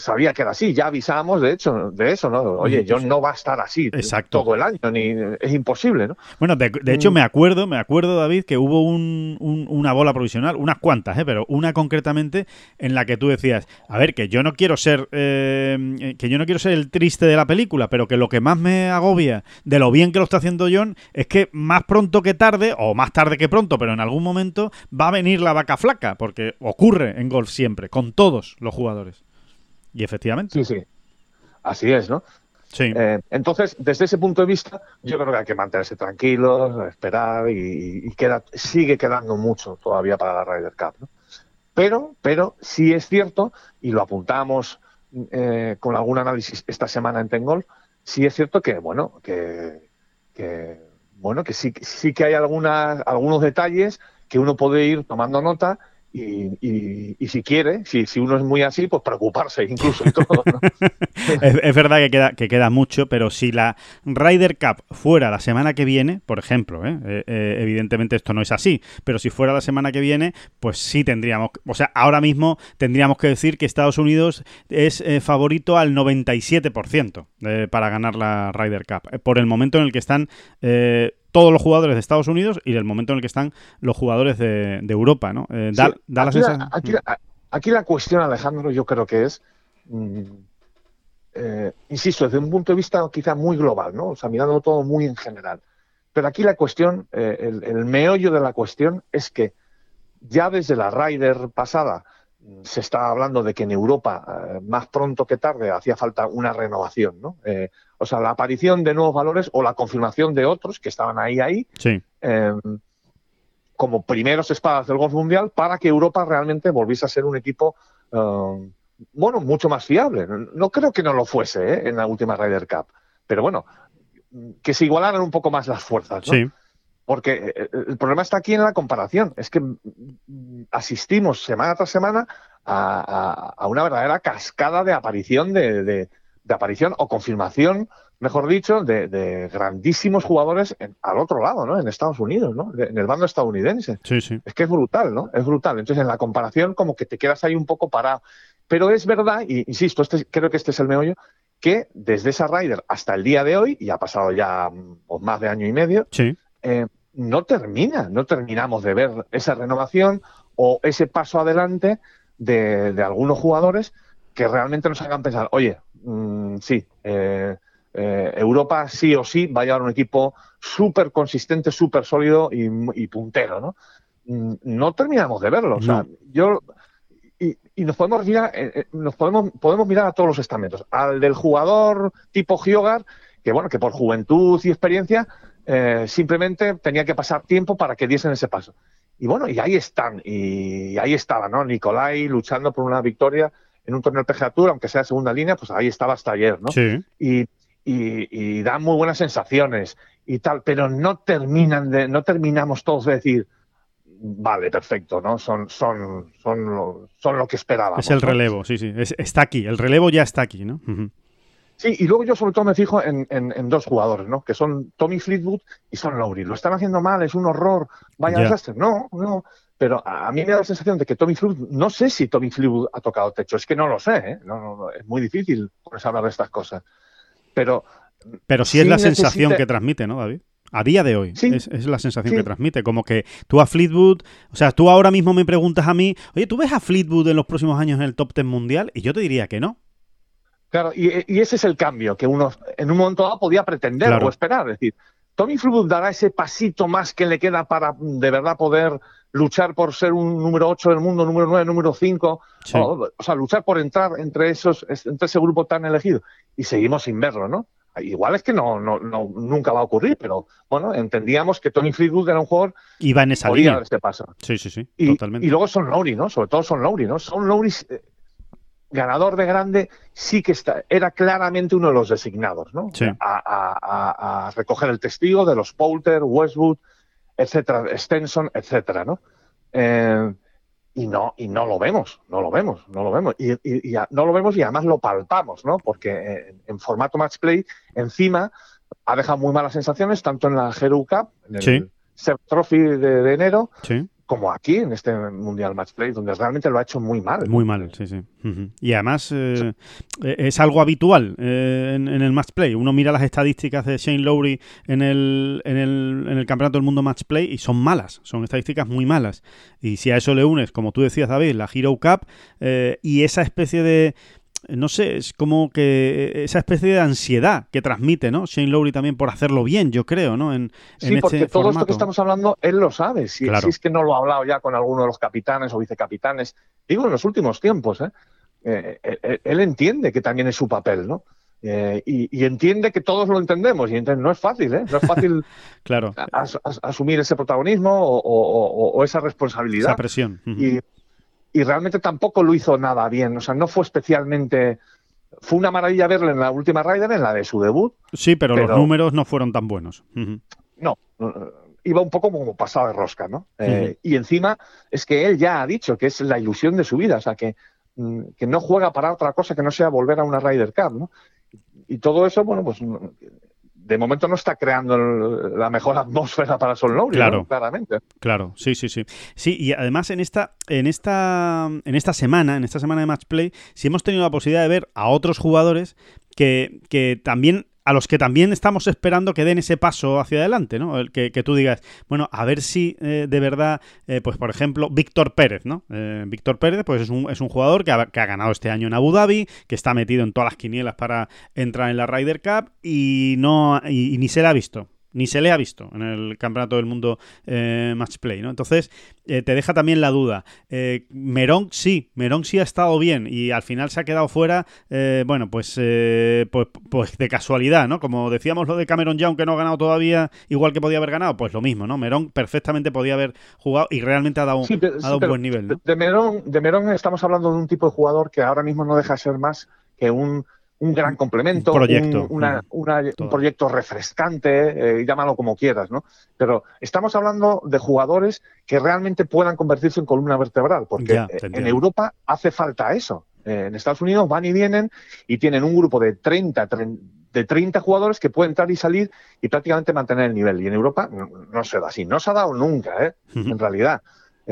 sabía que era así. Ya avisamos, de hecho, de eso, ¿no? Oye, John no va a estar así todo el año, ni es imposible, ¿no? Bueno, de, hecho, mm. me acuerdo, me acuerdo, David, que hubo una bola provisional, unas cuantas, ¿eh? pero una concretamente en la que tú decías, a ver, que yo no quiero ser, eh, que yo no quiero ser el triste de la película, pero que lo que más me agobia de lo bien que lo está haciendo John es que más pronto que tarde, o más tarde que pronto, pero en algún momento va a venir la vaca flaca, porque ocurre en golf siempre, con todos los jugadores. Y efectivamente. Sí, sí. Así es, ¿no? Sí. Eh, entonces, desde ese punto de vista, yo creo que hay que mantenerse tranquilos, esperar y, queda, sigue quedando mucho todavía para la Ryder Cup. ¿no? Pero, pero sí es cierto, y lo apuntamos eh, con algún análisis esta semana en Tengol, sí es cierto que, bueno, que, que bueno, que sí, sí que hay algunas, algunos detalles que uno puede ir tomando nota y, y, si quiere, si, si, uno es muy así, pues preocuparse incluso y todo. [LAUGHS] es, verdad que queda, que queda mucho, pero si la Ryder Cup fuera la semana que viene, por ejemplo, ¿eh? Eh, eh, evidentemente esto no es así, pero si fuera la semana que viene, pues sí tendríamos, o sea, ahora mismo tendríamos que decir que Estados Unidos es favorito al 97% para ganar la Ryder Cup, por el momento en el que están todos los jugadores de Estados Unidos y del momento en el que están los jugadores de, Europa, ¿no? Eh, aquí, la, cuestión, Alejandro, yo creo que es, mm, eh, insisto, desde un punto de vista quizá muy global, ¿no? O sea, mirando todo muy en general. Pero aquí la cuestión, eh, el, el, meollo de la cuestión es que ya desde la Ryder pasada se está hablando de que en Europa, más pronto que tarde, hacía falta una renovación, ¿no? O sea, la aparición de nuevos valores o la confirmación de otros que estaban ahí, ahí, em, como primeros espadas del golf mundial para que Europa realmente volviese a ser un equipo, em, bueno, mucho más fiable. No creo que no lo fuese ¿eh? en la última Ryder Cup, pero bueno, que se igualaran un poco más las fuerzas, ¿no? Sí. Porque eh, el problema está aquí en la comparación. Es que asistimos semana tras semana a, una verdadera cascada de aparición de, de aparición o confirmación, mejor dicho, de, grandísimos jugadores al otro lado, ¿no? En Estados Unidos, ¿no? en el bando estadounidense. Sí, sí. Es que es brutal, ¿no? Es brutal. Entonces, en la comparación, como que te quedas ahí un poco parado. Pero es verdad, y insisto, este, creo que este es el meollo, que desde esa Ryder hasta el día de hoy, y ha pasado ya pues, más de año y medio, eh, no termina, no terminamos de ver esa renovación o ese paso adelante de, de algunos jugadores que realmente nos hagan pensar, oye, Mm, sí, eh, eh, Europa sí o sí va a llevar un equipo súper consistente, súper sólido y, puntero, ¿no? Mm, no terminamos de verlo. O sea, yo y, nos podemos mirar, eh, nos podemos, podemos mirar a todos los estamentos. Al del jugador tipo Giogar, que bueno, que por juventud y experiencia simplemente tenía que pasar tiempo para que diesen ese paso. Y bueno, y ahí están, y ahí estaba, ¿no? Nicolai luchando por una victoria en un torneo PGA Tour, aunque sea segunda línea, pues ahí estaba hasta ayer, ¿no? Sí. Y, y, dan muy buenas sensaciones y tal, pero no terminan de, no terminamos todos de decir, vale, perfecto, ¿no? Son, son, son, lo, son lo que esperábamos. Es el relevo, sí, sí. está aquí, el relevo ya está aquí, ¿no? Sí, y luego yo sobre todo me fijo en, en, dos jugadores, ¿no? Que son Tommy Fleetwood y Son Lowry. Lo están haciendo mal, es un horror, vaya desastre. No, no. Pero a mí me da la sensación de que Tommy Fleetwood, no sé si Tommy Fleetwood ha tocado techo, es que no lo sé, ¿eh? no, es muy difícil ponerse hablar de estas cosas. Pero. Pero sí es la sensación que transmite, ¿no, David? A día de hoy. Sí. Es, es la sensación Sí. que transmite. Como que tú a Fleetwood. O sea, tú ahora mismo me preguntas a mí, oye, ¿tú ves a Fleetwood en los próximos años en el top 10 mundial? Y yo te diría que no. Claro, y, y ese es el cambio que uno en un momento dado podía pretender Claro. o esperar. Es decir, Tommy Fleetwood dará ese pasito más que le queda para mm, de verdad poder luchar por ser un número 8 del mundo, número 9, número 5, Sí. o, o sea, luchar por entrar entre esos entre ese grupo tan elegido. Y seguimos sin verlo, ¿no? Igual es que no, no, no nunca va a ocurrir, pero bueno, entendíamos que Tommy Fleetwood era un jugador Iba en esa podía línea. dar este paso. Sí, sí, sí. Y, totalmente. y luego Son Lowry, ¿no? Sobre todo Son Lowry, ¿no? Son Lowry, eh, ganador de grande, sí que está, era claramente uno de los designados, ¿no? Sí. A, a- a- recoger el testigo de los Poulter, Westwood, etcétera, Stenson, etcétera, ¿no? Eh, y no, y no lo vemos, no lo vemos, no lo vemos. Y, y- y a- no lo vemos y además lo palpamos, ¿no? Porque en formato match play, encima, ha dejado muy malas sensaciones, tanto en la Hero Cup, en el Sí. Trophy de, de enero, Sí. Como aquí en este Mundial Match Play, donde realmente lo ha hecho muy mal. Muy mal, sí, sí. Y además eh, es algo habitual eh, en, en el match play. Uno mira las estadísticas de Shane Lowry en el, en, el, en el Campeonato del Mundo Match Play y son malas, son estadísticas muy malas. Y si a eso le unes, como tú decías, David, la Hero Cup eh, y esa especie de... No sé, es como que esa especie de ansiedad que transmite, ¿no? Shane Lowry también por hacerlo bien, yo creo, ¿no? En, Sí, en porque este todo esto que estamos hablando, él lo sabe. Si, Claro. si es que no lo ha hablado ya con alguno de los capitanes o vicecapitanes, digo en los últimos tiempos, ¿eh? Eh, eh, él entiende que también es su papel, ¿no? Eh, y, y entiende que todos lo entendemos y ente- no es fácil, ¿eh? No es fácil [LAUGHS] Claro, as- as- asumir ese protagonismo o, o- o- o esa responsabilidad. esa presión. Y, y realmente tampoco lo hizo nada bien. O sea, no fue especialmente. Fue una maravilla verle en la última Ryder, en la de su debut. Sí, pero, los números no fueron tan buenos. No, no, iba un poco como pasado de rosca, ¿no? Eh, Y encima es que él ya ha dicho que es la ilusión de su vida, o sea, que, mm, que no juega para otra cosa que no sea volver a una Ryder Cup, ¿no? Y todo eso, bueno, pues de momento no está creando el- la mejor atmósfera para Sol Lowry, ¿no? Claro. claramente. Claro, sí, sí, sí. Sí, y además en esta, en esta, en esta semana, en esta semana de match play, sí hemos tenido la posibilidad de ver a otros jugadores que, que también a los que también estamos esperando que den ese paso hacia adelante, ¿no? El que, tú digas, bueno, a ver si eh, de verdad, eh, pues por ejemplo, Víctor Pérez, ¿no? Eh, Víctor Pérez, pues es un, es un jugador que ha, que ha ganado este año en Abu Dhabi, que está metido en todas las quinielas para entrar en la Ryder Cup y no y, y ni se le ha visto. Ni se le ha visto en el Campeonato del Mundo eh, Match Play, ¿no? Entonces, eh, te deja también la duda. Eh, Merón sí, Merón sí ha estado bien y al final se ha quedado fuera, eh, bueno, pues, eh, pues, pues de casualidad, ¿no? Como decíamos lo de Cameron Young que no ha ganado todavía igual que podía haber ganado, pues lo mismo, ¿no? Merón perfectamente podía haber jugado y realmente ha dado, Sí, pero- ha dado un buen nivel, ¿no? De Merón, de Merón estamos hablando de un tipo de jugador que ahora mismo no deja de ser más que un, un gran complemento, Un proyecto, un, una- una- un proyecto refrescante, eh, llámalo como quieras, ¿no? Pero estamos hablando de jugadores que realmente puedan convertirse en columna vertebral, porque Ya, eh, en. Europa hace falta eso. Eh, en Estados Unidos van y vienen y tienen un grupo de 30, tren- de 30 jugadores que pueden entrar y salir y prácticamente mantener el nivel. Y en Europa no, no se da así. No se ha dado nunca, ¿eh? En realidad.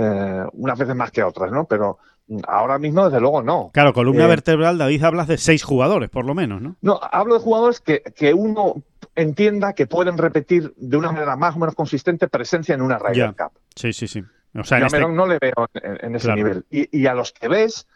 Eh, unas veces más que otras, ¿no? Pero mm, ahora mismo, desde luego, no. Claro, columna Eh, vertebral, David, hablas de seis jugadores, por lo menos, ¿no? No, hablo de jugadores que, que uno entienda que pueden repetir de una manera más o menos consistente presencia en una Ryder. Cup. Sí, sí, sí. O sea, en este- no le veo en, en ese Claro. nivel. Y, y a los que ves,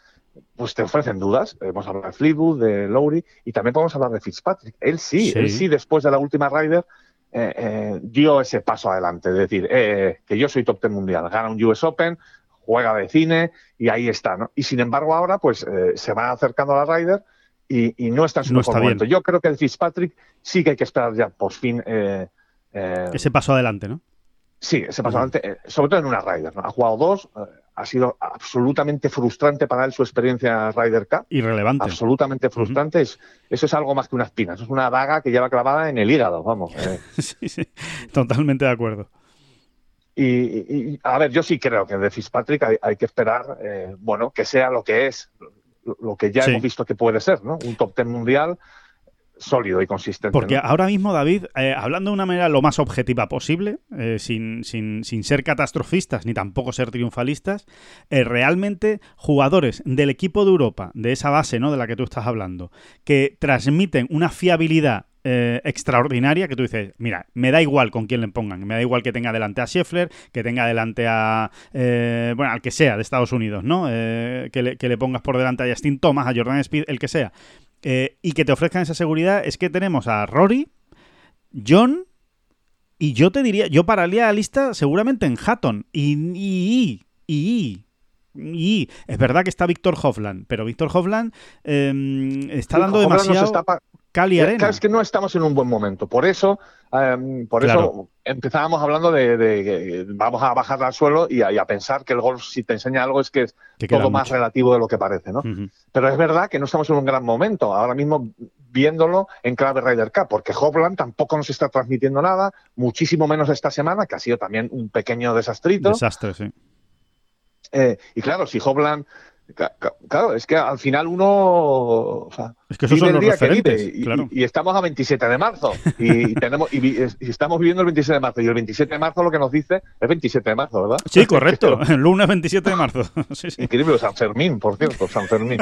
pues te ofrecen dudas. Podemos hablar de Fleetwood, de Lowry, y también podemos hablar de Fitzpatrick. Él sí, Sí. él sí, después de la última Ryder, eh, eh, dio ese paso adelante. Es decir, eh, que yo soy top ten mundial, gana un US Open, juega de cine, y ahí está. ¿no? Y sin embargo, ahora pues se va acercando a la Ryder y, y no está en su No mejor momento. Yo creo que el Fitzpatrick sí que hay que esperar ya por fin. ese paso adelante, ¿no? Sí, ese paso adelante, sobre todo en una Ryder. ¿no? Ha jugado dos, ha sido absolutamente frustrante para él su experiencia Ryder Cup. Irrelevante. Absolutamente frustrante. Es- eso es algo más que una espina. Eso es una daga que lleva clavada en el hígado, vamos. eh. [LAUGHS] sí, sí. Totalmente de acuerdo. y, a ver, yo sí creo que de Fitzpatrick hay, hay que esperar, eh, bueno, que sea lo que es, lo, lo que ya Sí. hemos visto que puede ser, ¿no? Un top ten mundial sólido y consistente. Porque ¿no? ahora mismo, David, eh, hablando de una manera lo más objetiva posible, eh, sin, sin- sin ser catastrofistas ni tampoco ser triunfalistas, eh, realmente jugadores del equipo de Europa, de esa base ¿no? de la que tú estás hablando, que transmiten una fiabilidad eh, extraordinaria que tú dices, mira, me da igual con quién le pongan, me da igual que tenga delante a Scheffler, que tenga delante a, eh, bueno, al que sea de Estados Unidos, ¿no? Eh, que, le, que, le, pongas por delante a Justin Thomas, a Jordan Speed, el que sea, y que te ofrezcan esa seguridad, es que tenemos a Rory, John, y yo te diría, yo pararía la lista seguramente en Hatton, y, y, y, y es verdad que está Víctor Hovland, pero Víctor Hovland eh, está dando Hovland demasiado está cali arena. Es que no estamos en un buen momento. Por eso, eh, por claro. eso empezábamos hablando de, de, de, vamos a bajar al suelo y a, y a, pensar que el golf, si te enseña algo, es que es que todo mucho. más relativo de lo que parece, ¿no? Uh -huh. Pero es verdad que no estamos en un gran momento. Ahora mismo viéndolo en clave Ryder Cup, porque Hovland tampoco nos está transmitiendo nada, muchísimo menos esta semana, que ha sido también un pequeño desastrito. Desastre, sí. Eh, y claro, si Hobland. Claro, es que al final uno. O sea, es que esos son los referentes. Vive, y, claro. y, y, estamos a 27 de marzo. Y, [LAUGHS] tenemos, y, y, estamos viviendo el 27 de marzo. Y el 27 de marzo lo que nos dice es 27 de marzo, ¿verdad? Sí, correcto. [LAUGHS] El lunes 27 de marzo. [LAUGHS] Sí, sí. Increíble, San Fermín, por cierto, San Fermín.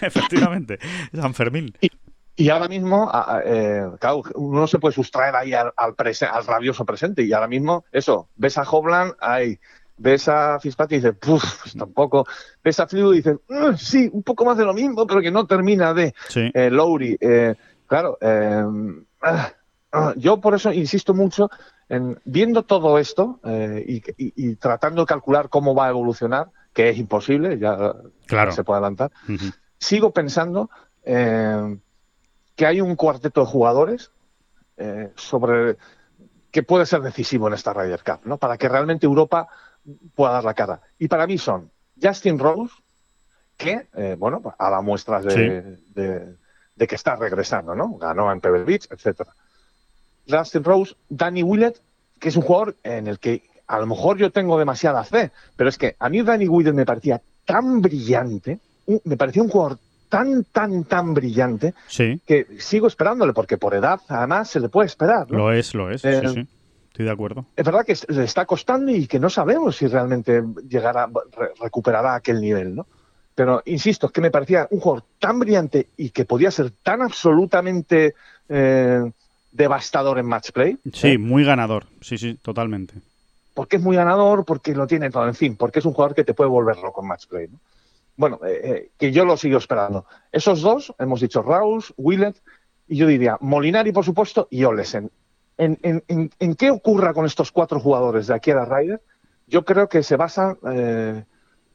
Efectivamente, San Fermín. Y ahora mismo, eh, claro, uno se puede sustraer ahí al, al, al, rabioso presente. Y ahora mismo, eso, ves a Hobland, ahí, ves a Fitzpatrick y dices, puff, pues tampoco. Ves a Flew y dices, mm, sí, un poco más de lo mismo, pero que no termina de. Sí. Eh, Lowry, eh, claro, ah, ah, yo por eso insisto mucho en viendo todo esto eh, y, y, y, tratando de calcular cómo va a evolucionar, que es imposible, ya claro. se puede adelantar, Uh -huh. sigo pensando eh, que hay un cuarteto de jugadores eh, sobre que puede ser decisivo en esta Ryder Cup, ¿no? Para que realmente Europa pueda dar la cara. Y para mí son Justin Rose, que, eh, bueno, a la muestra de, Sí. de, de que está regresando, ¿no? Ganó en Pebble Beach, etcétera. Justin Rose, Danny Willett, que es un jugador en el que a lo mejor yo tengo demasiada fe, pero es que a mí Danny Willett me parecía tan brillante, me parecía un jugador tan, tan, tan brillante, Sí, que sigo esperándole, porque por edad, además, se le puede esperar. ¿no? lo es, lo es. Eh, sí, sí. Estoy de acuerdo. Es verdad que le está costando y que no sabemos si realmente llegará, re- recuperará aquel nivel, ¿no? Pero insisto, es que me parecía un jugador tan brillante y que podía ser tan absolutamente eh, devastador en match play. Sí, ¿eh? muy ganador. Sí, sí, totalmente. Porque es muy ganador, porque lo tiene todo, en fin, porque es un jugador que te puede volver loco en match play. ¿no? Bueno, eh, eh, que yo lo sigo esperando. Esos dos, hemos dicho Raus, Willett, y yo diría Molinari, por supuesto, y Olesen. En, en, en, en qué ocurra con estos cuatro jugadores de aquí a la Ryder? Yo creo que se basa eh,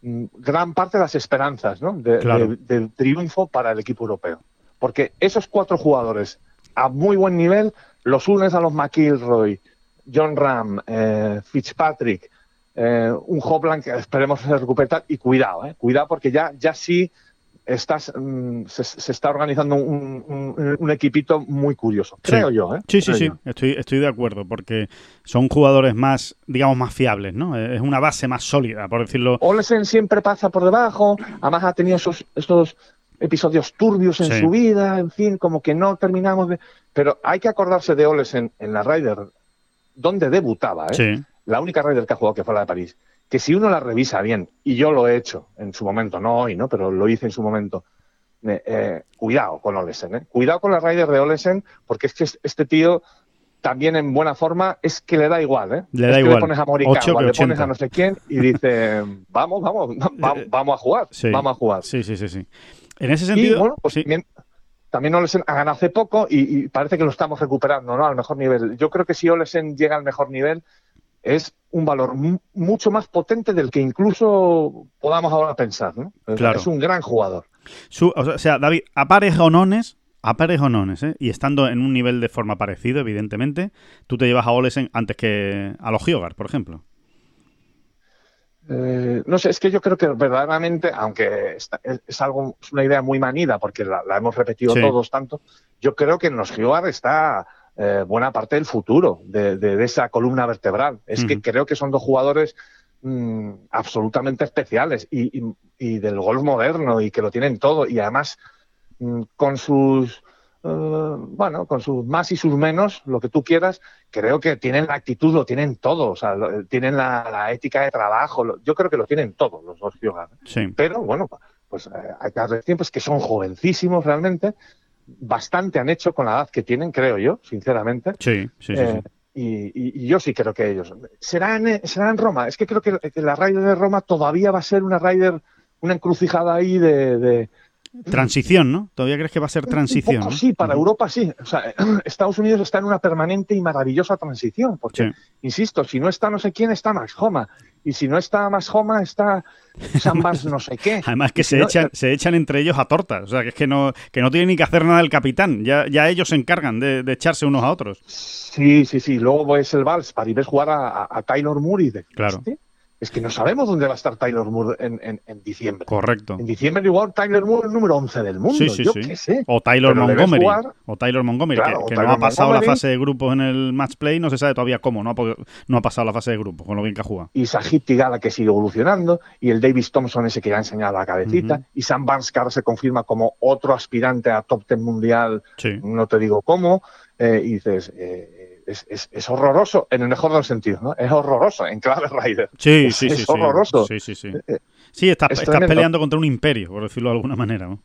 mm, gran parte de las esperanzas ¿no? de, Claro. de- del triunfo para el equipo europeo. Porque esos cuatro jugadores a muy buen nivel los unes a los McIlroy, John Ram, eh, Fitzpatrick, eh, un Hopland que esperemos se recupere y cuidado, eh, cuidado porque ya, ya sí estás, mm, se, se está organizando un, un- un equipito muy curioso, Sí. creo yo. ¿eh? Sí, sí, Creo sí, yo. estoy, estoy de acuerdo, porque son jugadores más, digamos, más fiables, ¿no? Es una base más sólida, por decirlo. Olesen siempre pasa por debajo, además ha tenido esos, estos episodios turbios en Sí. su vida, en fin, como que no terminamos de... Pero hay que acordarse de Olesen en la Ryder, donde debutaba, ¿eh? Sí, la única Ryder que ha jugado que fue la de París, que si uno la revisa bien, y yo lo he hecho en su momento, no hoy, ¿no? Pero lo hice en su momento. eh, eh, cuidado con Olesen, ¿eh? Cuidado con la Ryder de Olesen, porque es que es- este tío también en buena forma es que le da igual, ¿eh? Le es da que igual. le pones a Morikawa, le pones 80. a no sé quién y dice, [LAUGHS] vamos, vamos, va- Eh, vamos a jugar, sí. vamos a jugar. sí, sí, sí, sí. En ese Y sentido, bueno, pues sí, también, también Olesen ha ganado hace poco y, y parece que lo estamos recuperando, ¿no? Al mejor nivel. Yo creo que si Olesen llega al mejor nivel, es un valor mu- mucho más potente del que incluso podamos ahora pensar, ¿no? Es- Claro. Es un gran jugador. su- o sea, David, a pares onones, a pares onones, ¿eh? Y estando en un nivel de forma parecido, evidentemente, tú te llevas a Olesen antes que a los Hyogar, por ejemplo. Eh, no sé, es que yo creo que verdaderamente, aunque es, es algo, es una idea muy manida, porque la, la hemos repetido Sí. todos tanto, yo creo que en los Gioar está eh, buena parte del futuro de, de- de esa columna vertebral. Es que creo que son dos jugadores mm, absolutamente especiales y, y- y del golf moderno y que lo tienen todo y además mm, con sus eh, bueno, con sus más y sus menos, lo que tú quieras, creo que tienen la actitud, lo tienen todo, o sea, lo- tienen la, la ética de trabajo, lo- yo creo que lo tienen todos los dos. Sí, Pero bueno, pues eh, hay que darle tiempo, es que son jovencísimos realmente. Bastante han hecho con la edad que tienen, creo yo, sinceramente. Sí, sí, sí. Eh, y, y, yo sí creo que ellos. ¿Será en, será en Roma? Es que creo que, la Ryder de Roma todavía va a ser una Ryder, una encrucijada ahí de, de Transición, ¿no? ¿Todavía crees que va a ser transición? Poco, Sí, para Europa sí. O sea, [CLEARS THROAT] Estados Unidos está en una permanente y maravillosa transición, porque, sí. insisto, si no está no sé quién, está Max Homa. Y si no está Max Homa, está Sam Bass no sé qué. [LAUGHS] Además que se, no, echan, se echan entre ellos a tortas. O sea, que es que no, que no tiene ni que hacer nada el capitán. Ya, ya ellos se encargan de, de, echarse unos a otros. Sí, sí, sí. Luego ves el Vals para ir a jugar a, a Taylor Moore y de, Claro. ¿sí? Es que no sabemos dónde va a estar Tyler Moore en, en, en, diciembre. Correcto. En diciembre igual Tyler Moore es el número 11 del mundo. Sí, sí, Yo sí. qué sé. O Tyler Pero Montgomery. jugar- O Tyler Montgomery, Claro, que, o que Tyler no ha pasado Montgomery. la fase de grupos en el match play, no se sabe todavía cómo, no ha, no ha pasado la fase de grupos, con lo bien que ha jugado. Y Sajid Tigala que sigue evolucionando, y el Davis Thompson ese que ya ha enseñado la cabecita, y Sam ahora se confirma como otro aspirante a top 10 mundial, Sí. no te digo cómo, eh, y dices, eh, es, es- es horroroso, en el mejor de los sentidos, ¿no? Es horroroso en clave Rider. Sí, sí, [LAUGHS] sí. es sí. horroroso. Sí, sí, sí. Eh, Sí, estás, es estás peleando contra un imperio, por decirlo de alguna manera. ¿no?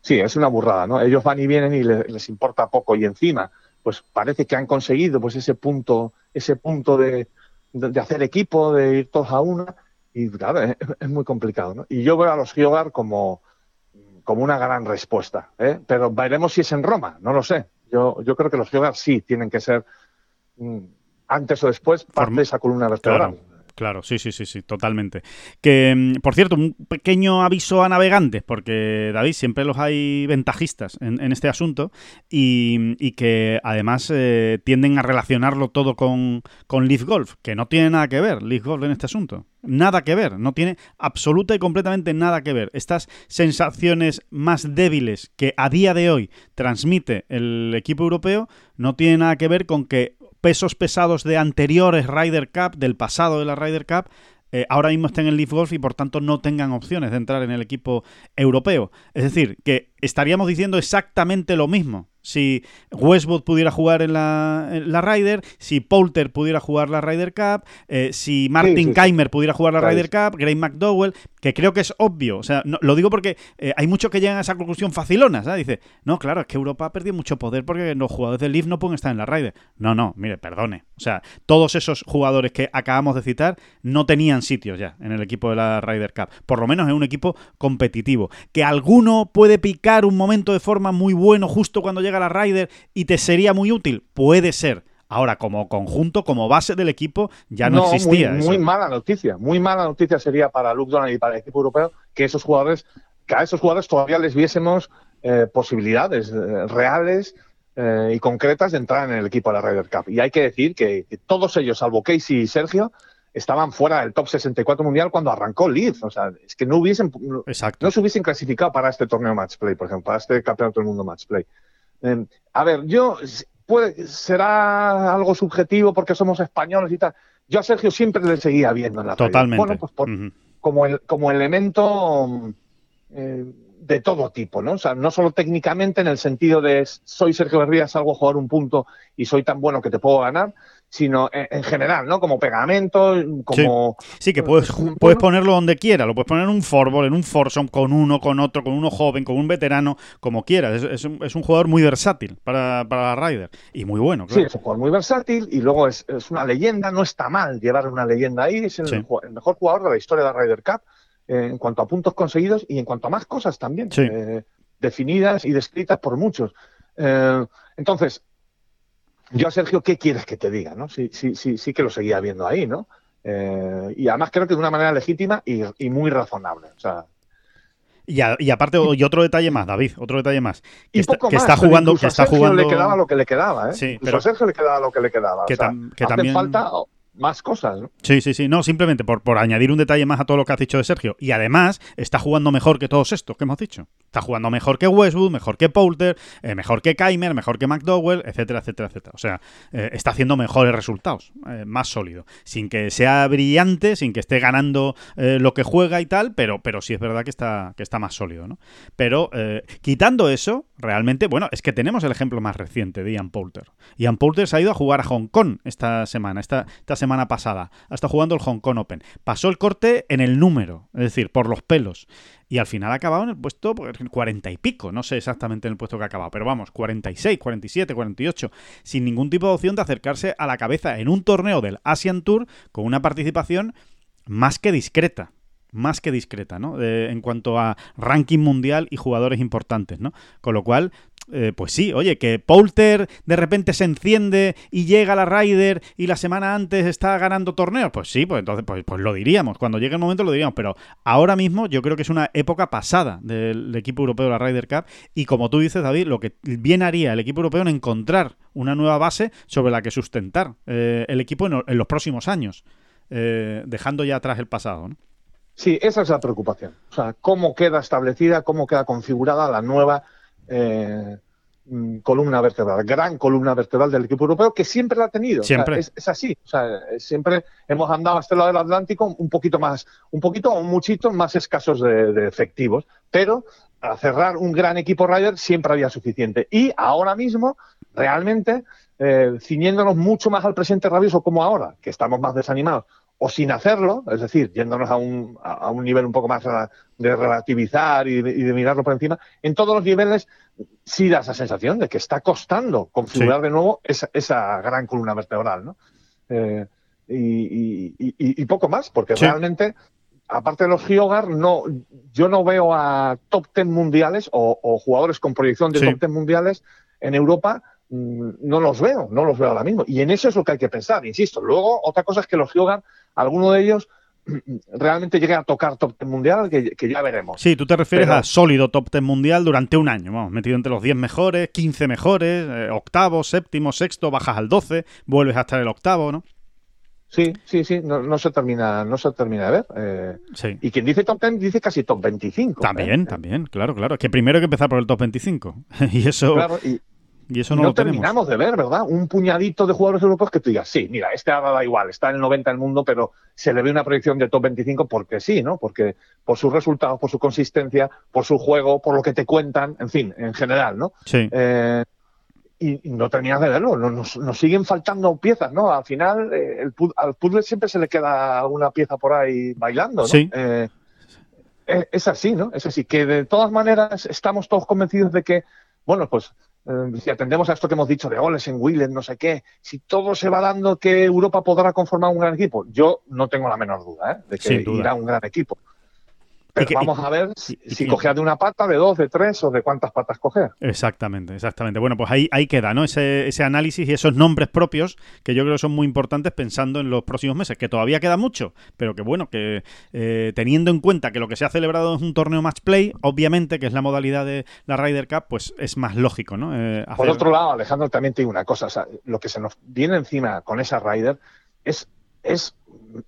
Sí, es una burrada, ¿no? Ellos van y vienen y le- les, importa poco y encima, pues parece que han conseguido pues ese punto, ese punto de, de- de hacer equipo, de ir todos a una y claro, es, es muy complicado, ¿no? Y yo veo a los Giogar como, como una gran respuesta, ¿eh? Pero veremos si es en Roma, no lo sé. Yo, yo creo que los Giogar sí tienen que ser mm, antes o después parte de esa columna vertebral. Claro. Claro, sí, sí, sí, sí, totalmente. Que, mm, por cierto, un pequeño aviso a navegantes, porque David, siempre los hay ventajistas en, este asunto y, y que además eh, tienden a relacionarlo todo con, con Leaf Golf, que no tiene nada que ver Leaf Golf en este asunto. Nada que ver, no tiene absoluta y completamente nada que ver. Estas sensaciones más débiles que a día de hoy transmite el equipo europeo no tienen nada que ver con que pesos pesados de anteriores Ryder Cup, del pasado de la Ryder Cup, eh, ahora mismo estén en Leaf Golf y por tanto no tengan opciones de entrar en el equipo europeo. Es decir, que estaríamos diciendo exactamente lo mismo si Westwood pudiera jugar en la, en la Ryder, si Poulter pudiera jugar la Ryder Cup, eh, si Martin sí, sí. Keimer pudiera jugar la. Ryder Cup, Gray McDowell, que creo que es obvio. O sea, lo digo porque eh, hay muchos que llegan a esa conclusión facilona, ¿sabes? Dice, no, claro, es que Europa ha perdido mucho poder porque los jugadores del Leaf no pueden estar en la Ryder. No, no, mire, perdone. O sea, todos esos jugadores que acabamos de citar no tenían sitios ya en el equipo de la Ryder Cup. Por lo menos en un equipo competitivo. Que alguno puede picar un momento de forma muy bueno justo cuando llega la Ryder y te sería muy útil. Puede ser. Ahora, como conjunto, como base del equipo, ya no, existía. Muy, eso. muy mala noticia. Muy mala noticia sería para Luke Donald y para el equipo europeo que esos jugadores, que a esos jugadores todavía les viésemos eh, posibilidades eh, reales eh, y concretas de entrar en el equipo de la Ryder Cup. Y hay que decir que, que todos ellos, salvo Casey y Sergio, estaban fuera del top 64 mundial cuando arrancó Leeds. O sea, es que no hubiesen, no se hubiesen clasificado para este torneo match play, por ejemplo, para este campeonato del mundo match play. Eh, a ver, yo puede, será algo subjetivo porque somos españoles y tal. Yo a Sergio siempre le seguía viendo en la. Totalmente. Bueno, pues por- como, el, como elemento mm, eh, de todo tipo, ¿no? O sea, no solo técnicamente en el sentido de soy Sergio Berría, salgo a jugar un punto y soy tan bueno que te puedo ganar, sino en, en general, ¿no? Como pegamento, como... Sí, que puedes, Bueno. puedes ponerlo donde quieras. Lo puedes poner en un forball, en un foursome, con uno, con otro, con uno joven, con un veterano, como quieras. Es, es un, es un jugador muy versátil para, para la Ryder. Y muy bueno, Sí, claro. es un jugador muy versátil y luego es, es una leyenda, no está mal llevar una leyenda ahí, es el, Sí. mejor jugador de la historia de la Ryder Cup eh, en cuanto a puntos conseguidos y en cuanto a más cosas también, Sí. eh, definidas y descritas por muchos. Eh, entonces, yo a Sergio, ¿qué quieres que te diga? ¿no? Sí, sí, sí, sí que lo seguía viendo ahí, ¿no? Eh, y además creo que de una manera legítima y, y muy razonable. O sea, Y, a- y aparte, y otro detalle más, David, otro detalle más. Que y está, poco que está jugando, a Sergio jugando. le quedaba lo que le quedaba, ¿eh? Sí, pero- a Sergio le quedaba lo que le quedaba. Que o sea, que también- falta más cosas, ¿no? Sí, sí, sí. No, simplemente por, por añadir un detalle más a todo lo que has dicho de Sergio. Y además, está jugando mejor que todos estos que hemos dicho. Está jugando mejor que Westwood, mejor que Poulter, eh, mejor que Keimer, mejor que McDowell, etcétera, etcétera, etcétera. O sea, eh, está haciendo mejores resultados, eh, más sólido. Sin que sea brillante, sin que esté ganando lo que juega y tal, pero, pero sí es verdad que está, que está más sólido, ¿no? Pero quitando eso, realmente, bueno, es que tenemos el ejemplo más reciente de Ian Poulter. Ian Poulter se ha ido a jugar a Hong Kong esta semana, esta, semana pasada. Estado jugando el Hong Kong Open. Pasó el corte en el número, es decir, por los pelos. Y al final ha acabado en el puesto 40 pues, y pico. No sé exactamente en el puesto que ha acabado, pero vamos, 46, 47, 48. Sin ningún tipo de opción de acercarse a la cabeza en un torneo del Asian Tour con una participación más que discreta más que discreta, ¿no? en cuanto a ranking mundial y jugadores importantes, ¿no? Con lo cual, eh, pues sí, oye, que Poulter de repente se enciende y llega a la Ryder y la semana antes está ganando torneos, pues sí, pues entonces pues, pues, lo diríamos, cuando llegue el momento lo diríamos, pero ahora mismo yo creo que es una época pasada del equipo europeo de la Ryder Cup y como tú dices, David, lo que bien haría el equipo europeo en encontrar una nueva base sobre la que sustentar eh, el equipo en, los próximos años, eh, dejando ya atrás el pasado, ¿no? Sí, esa es la preocupación. O sea, cómo queda establecida, cómo queda configurada la nueva eh, mm, columna vertebral, gran columna vertebral del equipo europeo, que siempre la ha tenido. Siempre. es, así. O sea, siempre hemos andado hasta el lado del Atlántico un poquito más, un poquito o un muchito más escasos de, efectivos. Pero para cerrar un gran equipo Ryder siempre había suficiente. Y ahora mismo, realmente, eh, ciñéndonos mucho más al presente rabioso como ahora, que estamos más desanimados, o sin hacerlo, es decir, yéndonos a un, a un nivel un poco más de relativizar y de, mirarlo por encima, en todos los niveles sí da esa sensación de que está costando configurar de nuevo esa, esa, gran columna vertebral, ¿no? Eh, y, y, poco más, porque realmente, aparte de los Giogar, no, yo no veo a top ten mundiales o, o jugadores con proyección de top ten mundiales en Europa Mm, no los veo, no los veo ahora mismo. Y en eso es lo que hay que pensar, insisto. Luego, otra cosa es que los Hyogan, alguno de ellos [CLEARS THROAT] realmente llegue a tocar top ten mundial, que, ya veremos. Sí, tú te refieres a sólido top ten mundial durante un año, vamos, metido entre los 10 mejores, 15 mejores, eh, octavo, séptimo, sexto, bajas al 12, vuelves hasta el octavo, ¿no? Sí, sí, sí, no, se termina, no se termina de ver. Eh, sí. Y quien dice top ten dice casi top 25. También, ¿eh? también, claro, claro. Es que primero hay que empezar por el top 25. [LAUGHS] y eso. Claro, y eso no, lo terminamos de ver, ¿verdad? Un puñadito de jugadores europeos que tú digas, sí, mira, este ahora da igual, está en el 90 del mundo, pero se le ve una proyección de top 25 porque sí, ¿no? Porque por sus resultados, por su consistencia, por su juego, por lo que te cuentan, en fin, en general, ¿no? Sí. Eh, y, no terminas de verlo, nos, siguen faltando piezas, ¿no? Al final, eh, el, al puzzle siempre se le queda una pieza por ahí bailando, ¿no? Sí. Eh, es así, ¿no? Es así, que de todas maneras estamos todos convencidos de que, bueno, pues eh, si atendemos a esto que hemos dicho de goles en Willen, no sé qué, si todo se va dando que Europa podrá conformar un gran equipo, yo no tengo la menor duda ¿eh? de que irá un gran equipo. Pero vamos a ver si, cogea de una pata, de dos, de tres o de cuántas patas cogea. Exactamente, exactamente. Bueno, pues ahí, ahí queda, ¿no? Ese, ese análisis y esos nombres propios que yo creo que son muy importantes pensando en los próximos meses, que todavía queda mucho, pero que bueno, que eh, teniendo en cuenta que lo que se ha celebrado es un torneo match play, obviamente, que es la modalidad de la Ryder Cup, pues es más lógico, ¿no? Eh, Por otro lado, Alejandro, también te digo una cosa, lo que se nos viene encima con esa Ryder es, es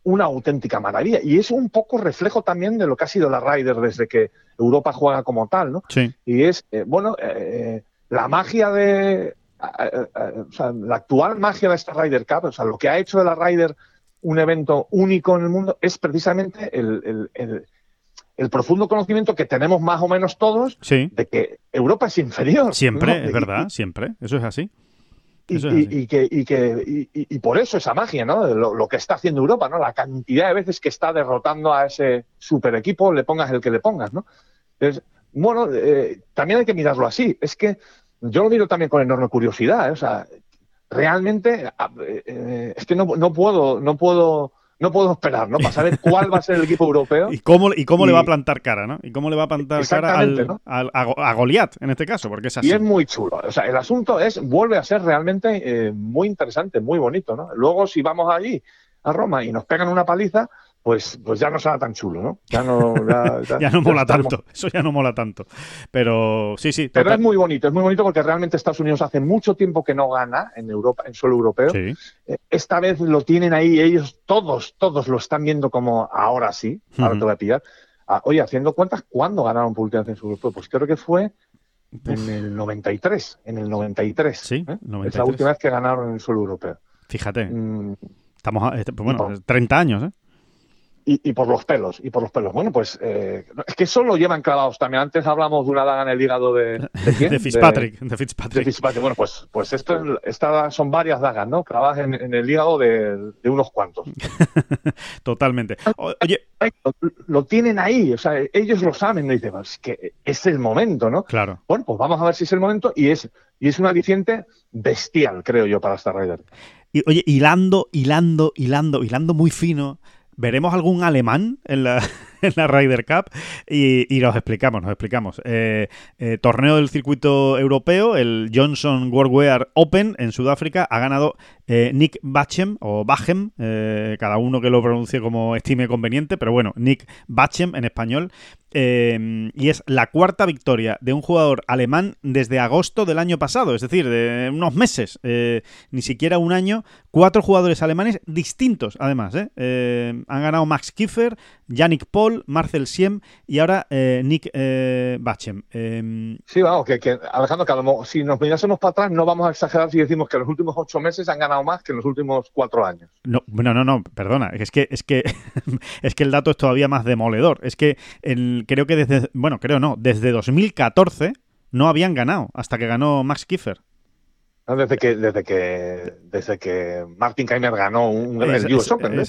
una auténtica maravilla. Y es un poco reflejo también de lo que ha sido la Ryder desde que Europa juega como tal, ¿no? Sí. Y es, eh, bueno, eh, la magia de. o sea, la actual magia de esta Ryder Cup, o sea, lo que ha hecho de la Ryder un evento único en el mundo es precisamente el, el, profundo conocimiento que tenemos más o menos todos de que Europa es inferior. Siempre, es verdad, siempre. Eso es así. Y, que, y, que y, por eso esa magia, ¿no? Lo, que está haciendo Europa, ¿no? La cantidad de veces que está derrotando a ese super equipo, le pongas el que le pongas, ¿no? Entonces, bueno, eh, también hay que mirarlo así. Es que yo lo miro también con enorme curiosidad, ¿eh? o sea, realmente eh, es que no, no puedo, no puedo no puedo esperar, ¿no? Para saber cuál va a ser el equipo europeo. [LAUGHS] y cómo, y cómo le va a plantar cara, ¿no? Y cómo le va a plantar cara al, a, Goliat, en este caso, porque es así. Y es muy chulo. O sea, el asunto es, vuelve a ser realmente eh, muy interesante, muy bonito, ¿no? Luego, si vamos allí a Roma y nos pegan una paliza, pues, pues ya no será tan chulo, ¿no? Ya no, ya, [LAUGHS] no mola tanto, eso ya no mola tanto. Pero sí, sí. Pero es muy bonito, es muy bonito porque realmente Estados Unidos hace mucho tiempo que no gana en Europa, en suelo europeo. Eh, esta vez lo tienen ahí, ellos todos, todos lo están viendo como ahora sí, ahora te voy a pillar. Ah, oye, haciendo cuentas, ¿cuándo ganaron por última vez en suelo europeo? Pues creo que fue en el 93, en el 93. Sí, ¿eh? Es la última vez que ganaron en el suelo europeo. Fíjate. Mm. Estamos, a, este, bueno, 30 años, ¿eh? Y, por los pelos, y por los pelos. Bueno, pues eh, es que eso lo llevan clavados también. Antes hablamos de una daga en el hígado de, [LAUGHS] ¿de, Fitzpatrick, de, Fitzpatrick. Bueno, pues, pues esto, estas son varias dagas, ¿no? Clavadas en, el hígado de, unos cuantos. [LAUGHS] Totalmente. Oye. Lo, tienen ahí, o sea, ellos lo saben, ¿no? dicen, es que es el momento, ¿no? Claro. Bueno, pues vamos a ver si es el momento y es, y es un aliciente bestial, creo yo, para Star Rider. Y, oye, hilando, hilando, hilando, hilando muy fino veremos algún alemán en la, [LAUGHS] en la Ryder Cup y, y nos explicamos, nos explicamos. Eh, eh, torneo del circuito europeo, el Johnson Worldwear Open en Sudáfrica, ha ganado eh, Nick Bachem o Bachem, cada uno que lo pronuncie como estime conveniente, pero bueno, Nick Bachem en español. y es la cuarta victoria de un jugador alemán desde agosto del año pasado, es decir, de unos meses, ni siquiera un año. Cuatro jugadores alemanes distintos, además. han ganado Max Kiefer, Yannick Paul, Marcel Siem y ahora eh, Nick eh, Bachem. Em, sí, vamos, que, Alejandro, que si nos mirásemos para atrás no vamos a exagerar si decimos que los últimos ocho meses han ganado más que en los últimos cuatro años. No, no, no, no perdona, es que, es que, [LAUGHS] es que el dato es todavía más demoledor. Es que el, creo que desde, bueno, creo no, desde 2014 no habían ganado hasta que ganó Max Kiefer. Desde que, desde que, desde que Martin Keimer ganó un, el US Open.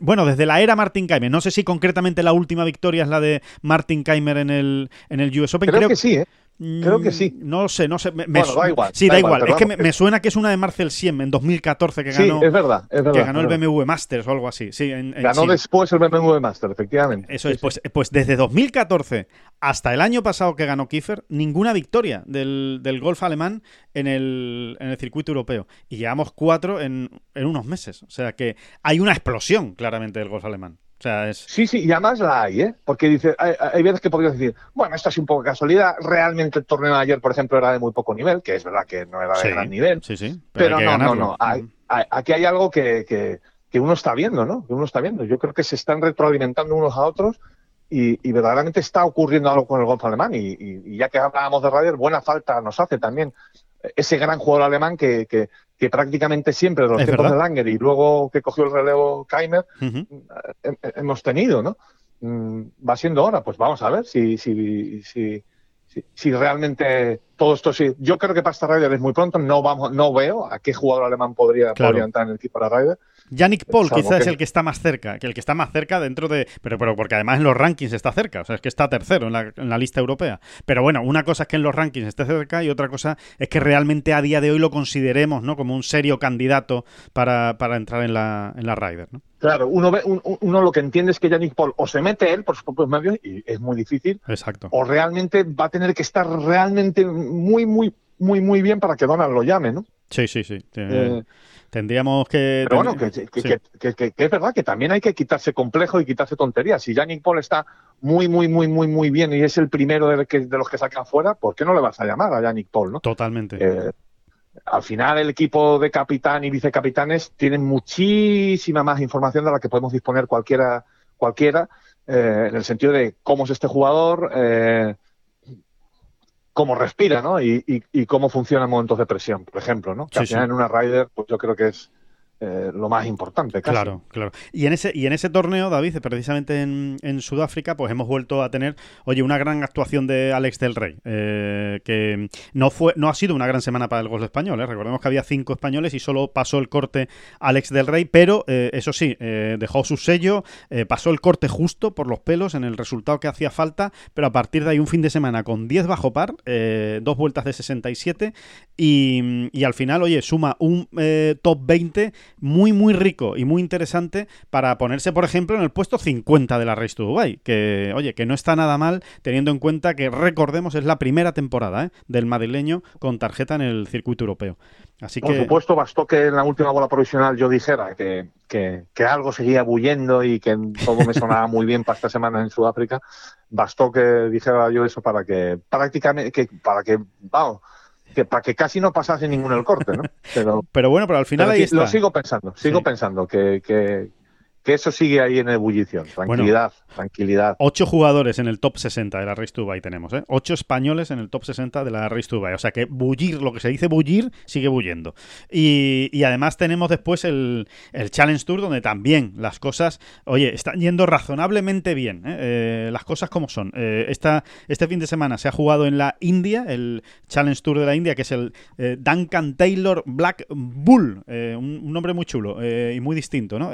bueno, desde la era Martin Keimer. No sé si concretamente la última victoria es la de Martin Keimer en el, en el US Open. Creo, que sí, ¿eh? Creo que sí. Mm, no sé, no sé. bueno, da igual. Sí, da, igual. Es que me, suena que es de Marcel Siem en 2014 que ganó. Sí, es verdad. Es verdad que ganó el BMW Masters o algo así. Sí, ganó después el BMW Masters, efectivamente. Eso es. Pues, pues desde 2014 hasta el año pasado que ganó Kiefer, ninguna victoria del, golf alemán en el, en el, circuito europeo. Y llevamos cuatro en, en unos meses. O sea que hay una explosión claramente del golf alemán. Sí, sí, y además la hay, ¿eh? Porque dice, hay, veces que podrías decir, bueno, esto es un poco casualidad. Realmente el torneo de ayer, por ejemplo, era de muy poco nivel, que es verdad que no era de gran nivel. Sí, sí. Pero, no, no, no. aquí hay algo que, que, uno está viendo, ¿no? Que uno está viendo. Yo creo que se están retroalimentando unos a otros y, verdaderamente está ocurriendo algo con el golf alemán. Y, y, ya que hablábamos de Ryder, buena falta nos hace también ese gran jugador alemán que, que, que prácticamente siempre de los tiempos de Langer y luego que cogió el relevo Keimer, eh, hemos tenido, ¿no? Mm, va siendo hora, pues vamos a ver si, si, si, si, realmente todo esto sí. Yo creo que para esta Ryder es muy pronto, no vamos, no veo a qué jugador alemán podría, podría entrar en el equipo para Ryder. Yannick Paul quizás es el que está más cerca, que el que está más cerca dentro de... Pero, pero porque además en los rankings está cerca, o sea, es que está tercero en la, en la, lista europea. Pero bueno, una cosa es que en los rankings esté cerca y otra cosa es que realmente a día de hoy lo consideremos ¿no? como un serio candidato para, para entrar en la, en la Ryder. ¿no? Claro, uno, ve, uno lo que entiende es que Yannick Paul o se mete él por sus propios medios y es muy difícil. Exacto. O realmente va a tener que estar realmente muy, muy, muy, muy bien para que Donald lo llame, ¿no? Sí, sí, sí. Eh, Tendríamos que. Pero bueno, que, es verdad que también hay que quitarse complejo y quitarse tonterías. Si Yannick Paul está muy, muy, muy, muy, muy bien y es el primero de, de los que sacan fuera, ¿por qué no le vas a llamar a Yannick Paul? ¿no? Totalmente. Eh, al final, el equipo de capitán y vicecapitanes tienen muchísima más información de la que podemos disponer cualquiera, cualquiera eh, en el sentido de cómo es este jugador. Eh, cómo respira, ¿no? Y, y, cómo funciona en momentos de presión, por ejemplo, ¿no? Que al final en una rider, pues yo creo que es eh, lo más importante. Claro, claro. Y en ese, y en ese torneo, David, precisamente en, en, Sudáfrica, pues hemos vuelto a tener, oye, una gran actuación de Alex del Rey, eh, que no fue, no ha sido una gran semana para el golf español. ¿eh? Recordemos que había cinco españoles y solo pasó el corte Alex del Rey, pero eso sí, dejó su sello, pasó el corte justo por los pelos en el resultado que hacía falta, pero a partir de ahí un fin de semana con 10 bajo par, dos vueltas de 67 y, y al final, oye, suma un top 20 muy, muy rico y muy interesante para ponerse, por ejemplo, en el puesto 50 de la Race to Dubai. Que, oye, que no está nada mal teniendo en cuenta que, recordemos, es la primera temporada ¿eh? del madrileño con tarjeta en el circuito europeo. Así por supuesto, bastó que en la última bola provisional yo dijera que, que, algo seguía bullendo y que todo me sonaba muy bien para esta semana en Sudáfrica. Bastó que dijera yo eso para que prácticamente, que, para que, vamos, que para que casi no pasase ninguno el corte, ¿no? [LAUGHS] Pero, pero bueno, pero al final ahí está. Lo sigo pensando, sigo pensando que, que, que eso sigue ahí en ebullición. Tranquilidad, tranquilidad. Ocho jugadores en el top 60 de la Race to Buy tenemos, ¿eh? Ocho españoles en el top 60 de la Race to Buy. O sea que bullir, lo que se dice bullir, sigue bulliendo. Y, además tenemos después el, Challenge Tour, donde también las cosas, oye, están yendo razonablemente bien. ¿eh? Eh, las cosas como son. Eh, esta, este fin de semana se ha jugado en la India, el Challenge Tour de la India, que es el Duncan Taylor Black Bull. Un, un, nombre muy chulo y muy distinto, ¿no?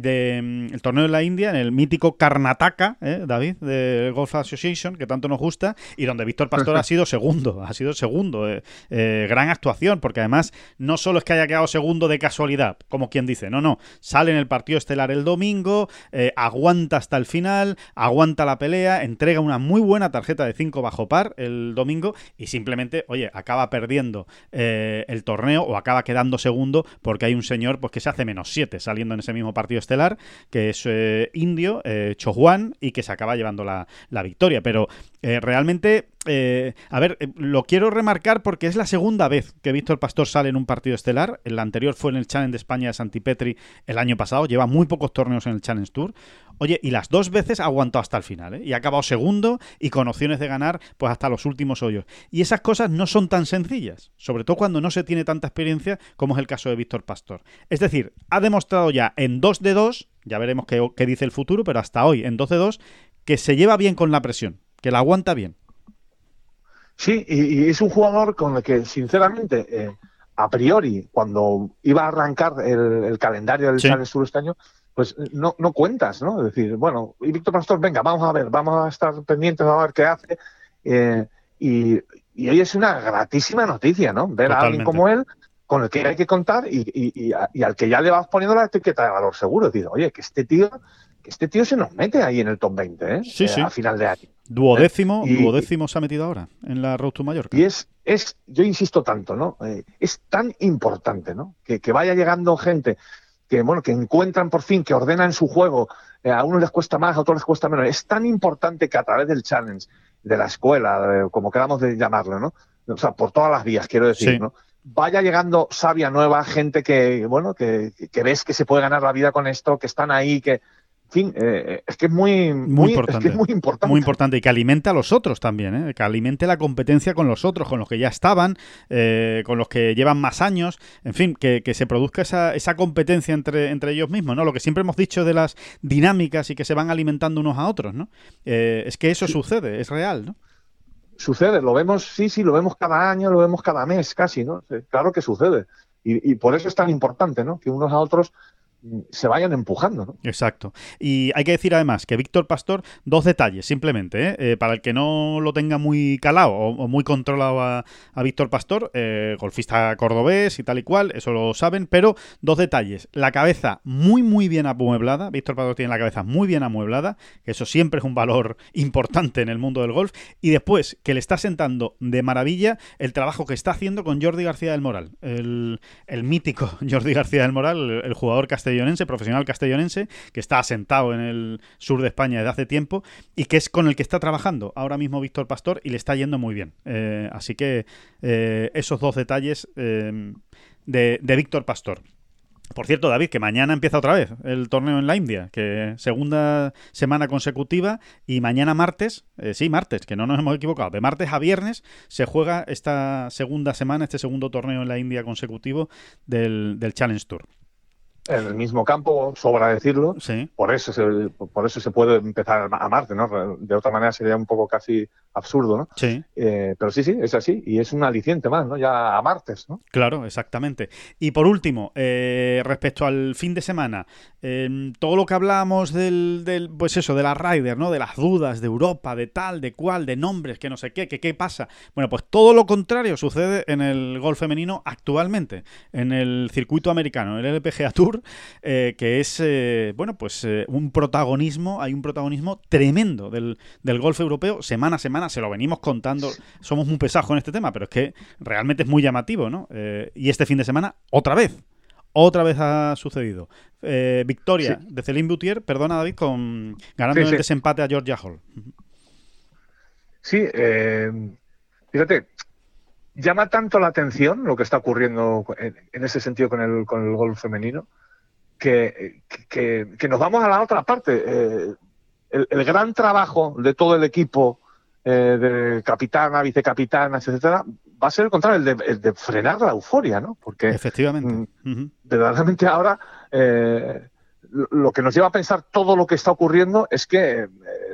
De, mm, el torneo de la India, en el mítico Karnataka, ¿eh, David, de Golf Association, que tanto nos gusta, y donde Víctor Pastor ha [LAUGHS] sido segundo, ha sido segundo. Eh, eh, gran actuación, porque además no solo es que haya quedado segundo de casualidad, como quien dice, no, no, sale en el partido estelar el domingo, aguanta hasta el final, aguanta la pelea, entrega una muy buena tarjeta de 5 bajo par el domingo y simplemente, oye, acaba perdiendo el torneo o acaba quedando segundo porque hay un señor pues que se hace menos 7 saliendo en ese mismo partido estelar, que es eh, indio, eh, y que se acaba llevando la, victoria. Pero eh, a ver, lo quiero remarcar porque es la segunda vez que Víctor Pastor sale en un partido estelar. El anterior fue en el Challenge de España de Santipetri el año pasado. Lleva muy pocos torneos en el Challenge Tour. Oye, y las dos veces aguantó hasta el final, Y ha acabado segundo y con opciones de ganar, pues hasta los últimos hoyos. Y esas cosas no son tan sencillas, sobre todo cuando no se tiene tanta experiencia como es el caso de Víctor Pastor. Es decir, ha demostrado ya en dos de dos ya veremos qué, dice el futuro, pero hasta hoy, en 12-2, que se lleva bien con la presión, que la aguanta bien. Sí, y, es un jugador con el que, sinceramente, eh, a priori, cuando iba a arrancar el, calendario del sí. Sur este año, pues no, no cuentas, ¿no? Es decir, bueno, y Víctor Pastor, venga, vamos a ver, vamos a estar pendientes, a ver qué hace. Eh, y, hoy es una gratísima noticia, ¿no? Ver a alguien como él con el que hay que contar y, al que ya le vas poniendo la etiqueta de valor seguro. Decir, oye, que este tío, que este tío se nos mete ahí en el top 20, ¿eh? Sí, sí. a final de año. Duodécimo, duodécimo se ha metido ahora en la Road to Mallorca. Y es, es yo insisto tanto, ¿no? Eh, es tan importante, ¿no? Que, vaya llegando gente que, bueno, que encuentran por fin, que ordenan su juego. Eh, a unos les cuesta más, a otros les cuesta menos. Es tan importante que a través del challenge, de la escuela, como queramos de llamarlo, ¿no? O sea, por todas las vías, quiero decir, ¿no? vaya llegando sabia nueva, gente que, bueno, que, ves que se puede ganar la vida con esto, que están ahí, que, fin, eh, es que es muy, muy, importante. muy importante. Muy importante y que alimente a los otros también, ¿eh? que alimente la competencia con los otros, con los que ya estaban, eh, con los que llevan más años, en fin, que, se produzca esa, esa competencia entre, entre ellos mismos, ¿no? Lo que siempre hemos dicho de las dinámicas y que se van alimentando unos a otros, ¿no? es que eso sucede, es real, ¿no? sucede, lo vemos, sí, sí, lo vemos cada año, lo vemos cada mes casi, ¿no? Claro que sucede. Y, y por eso es tan importante, ¿no? Que unos a otros se vayan empujando. ¿no? Exacto. Y hay que decir además que Víctor Pastor, dos detalles simplemente, ¿eh? Eh, para el que no lo tenga muy calado o, muy controlado a, Víctor Pastor, eh, golfista cordobés y tal y cual, eso lo saben, pero dos detalles. La cabeza muy, muy bien amueblada. Víctor Pastor tiene la cabeza muy bien amueblada, que eso siempre es un valor [LAUGHS] importante en el mundo del golf. Y después, que le está sentando de maravilla el trabajo que está haciendo con Jordi García del Moral, el, mítico [LAUGHS] Jordi García del Moral, el, el jugador castellano profesional castellonense, que está asentado en el sur de España desde hace tiempo y que es con el que está trabajando ahora mismo Víctor Pastor y le está yendo muy bien. Eh, así que eh, esos dos detalles eh, de, Víctor Pastor. Por cierto, David, que mañana empieza otra vez el torneo en la India, que segunda semana consecutiva y mañana martes, sí, martes, que no nos hemos equivocado, de martes a viernes se juega esta segunda semana, este segundo torneo en la India consecutivo del Challenge Tour en el mismo campo, sobra decirlo. Por eso se, por eso se puede empezar a Marte, ¿no? De otra manera sería un poco casi absurdo, ¿no? Sí. Eh, pero sí, sí, es así. Y es un aliciente más, ¿no? Ya a martes, ¿no? Claro, exactamente. Y por último, eh, respecto al fin de semana, em, todo lo que hablamos del, del, pues eso, de la Ryder, ¿no? De las dudas de Europa, de tal, de cual, de nombres, que no sé qué, que qué pasa. Bueno, pues todo lo contrario sucede en el golf femenino actualmente, en el circuito americano, el LPGA Tour, eh, que es, bueno, pues un protagonismo, hay un protagonismo tremendo del, del golf europeo semana a semana se lo venimos contando. Somos muy pesados con este tema, pero es que realmente es muy llamativo, ¿no? Eh, y este fin de semana, otra vez. Otra vez ha sucedido. Eh, victoria de Celine Boutier, perdona David, con ganando el desempate a Georgia Hall. Sí, eh, fíjate, llama tanto la atención lo que está ocurriendo en, ese sentido con el, con el golf femenino, que, nos vamos a la otra parte. Eh, el, gran trabajo de todo el equipo, eh, de capitana, vicecapitana, etcétera, va a ser el contrario, el de, frenar la euforia, ¿no? Porque efectivamente, mm, verdaderamente ahora eh, lo que nos lleva a pensar todo lo que está ocurriendo es que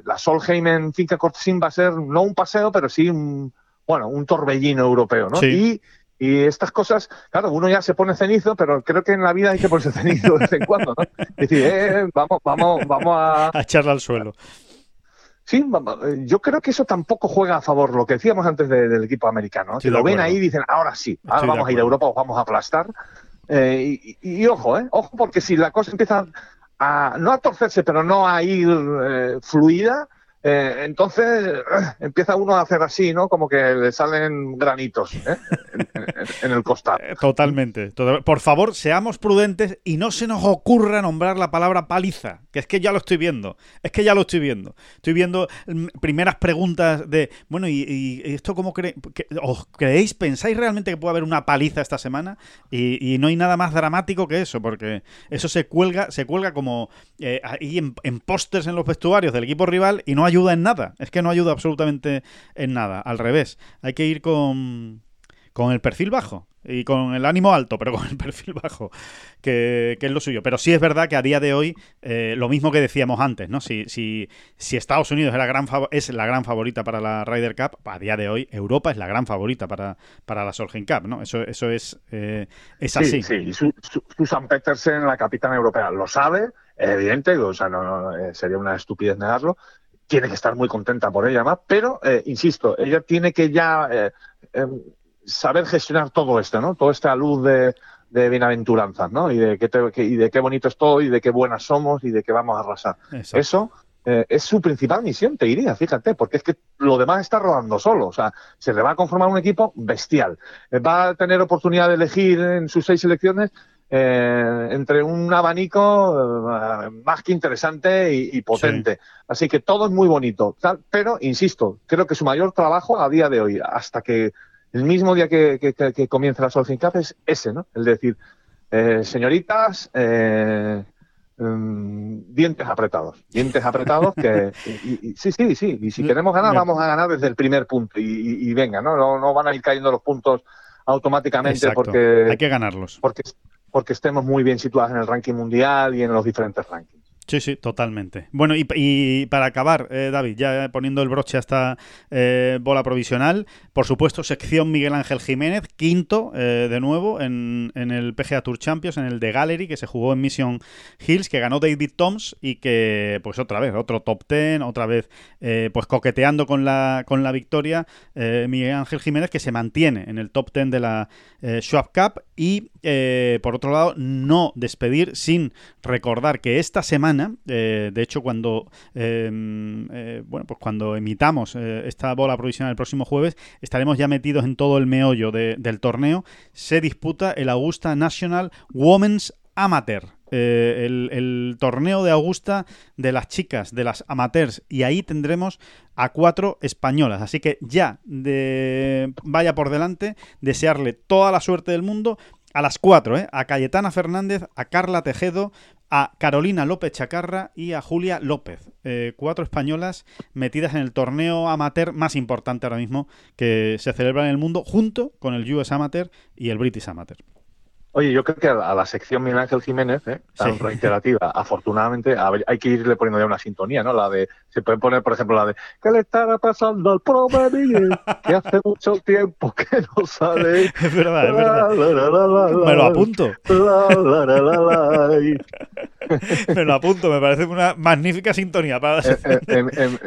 la Solheim en Finca Cortesín va a ser no un paseo, pero sí un bueno un torbellino europeo, ¿no? Y y estas cosas, claro, uno ya se pone cenizo, pero creo que en la vida hay que ponerse [LAUGHS] cenizo de vez en cuando, ¿no? Es decir, eh, vamos, vamos, vamos a... [LAUGHS] A echarla al suelo. Sí, yo creo que eso tampoco juega a favor, lo que decíamos antes del equipo americano. Si lo ven ahí y dicen, ahora sí, ahora vamos a ir a Europa, vamos a aplastar. Eh, y, ojo, ¿eh? Ojo, porque si la cosa empieza a, no a torcerse, pero no a ir eh, fluida, eh, entonces [CLEARS THROAT] empieza uno a hacer así, ¿no? Como que le salen granitos ¿eh? en, el costado. Eh, totalmente, Por favor, seamos prudentes y no se nos ocurra nombrar la palabra paliza, que es que ya lo estoy viendo. Es que ya lo estoy viendo. Estoy viendo mm, primeras preguntas de, bueno, ¿y, esto cómo cree, ¿Os creéis, pensáis realmente que puede haber una paliza esta semana? Y, no hay nada más dramático que eso, porque eso se cuelga, se cuelga como ahí en, en pósters en los vestuarios del equipo rival y no hay ayuda en nada. Es que no ayuda absolutamente en nada. Al revés. Hay que ir con, con el perfil bajo y con el ánimo alto, pero con el [LAUGHS] perfil bajo, que, es lo suyo. Pero sí es verdad que a día de hoy, eh, lo mismo que decíamos antes, ¿no? Si, si, si Estados Unidos es la, gran es la gran favorita para la Ryder Cup, a día de hoy Europa es la gran favorita para, para la Solheim Cup, ¿no? Eso, eso es, eh, es así. Sí, sí. Susan Petersen, la capitana europea, lo sabe, evidente, o sea, no, eh, sería una estupidez negarlo, tiene que estar muy contenta por ella más, pero, eh, insisto, ella tiene que ya eh, em, saber gestionar todo esto, ¿no? Toda esta luz de, de bienaventuranzas, ¿no? Y de, qué y de qué bonito estoy, y de qué buenas somos, y de qué vamos a arrasar. Eso eh, es su principal misión, te diría, fíjate, porque es que lo demás está rodando solo. O sea, se le va a conformar un equipo bestial. va a tener oportunidad de elegir en sus seis selecciones eh, entre un abanico eh, más que interesante y, potente. Así que todo es muy bonito. Pero, insisto, creo que su mayor trabajo a día de hoy, hasta que el mismo día que, que, comience la Solheim Cup, es ese, ¿no? El decir, eh, señoritas, mm, dientes apretados. Dientes apretados que... [LAUGHS] sí, sí, sí. Y si queremos ganar, vamos a ganar desde el primer punto. Y, venga, ¿no? ¿no? ¿no? van a ir cayendo los puntos automáticamente porque... Hay que ganarlos. Porque porque estemos muy bien situados en el ranking mundial y en los diferentes rankings. Sí, sí, totalmente. Bueno, y, para acabar, eh, David, ya poniendo el broche a esta eh, bola provisional, por supuesto, sección Miguel Ángel Jiménez, quinto eh, de nuevo en, el PGA Tour Champions, en el de Gallery, que se jugó en Mission Hills, que ganó David Toms y que, pues otra vez, otro top ten, otra vez, pues coqueteando con la, con la victoria, Miguel Ángel Jiménez, que se mantiene en el top ten de la Schwab Cup y, por otro lado, no despedir sin recordar que esta semana eh, de hecho, cuando em, eh, bueno, pues cuando emitamos eh, esta bola provisional el próximo jueves, estaremos ya metidos en todo el meollo del torneo. Se disputa el Augusta National Women's Amateur. el, torneo de Augusta de las chicas, de las amateurs, y ahí tendremos a cuatro españolas. Así que ya de, vaya por delante, desearle toda la suerte del mundo a las cuatro, a Cayetana Fernández, a Carla Tejedo, a Carolina López Chacarra y a Julia López. Eh, cuatro españolas metidas en el torneo amateur más importante ahora mismo que se celebra en el mundo junto con el US Amateur y el British Amateur. Oye, yo creo que a la sección Miguel Ángel Jiménez, ¿eh? tan reiterativa, afortunadamente, hay que irle poniendo ya una sintonía, ¿no? La de, se puede poner, por ejemplo, la de, ¿qué le estará pasando al pobre Miguel? Que hace mucho tiempo que no sale. [LAUGHS] es verdad, es verdad. me lo apunto. [LAUGHS] me lo apunto, me parece una magnífica sintonía para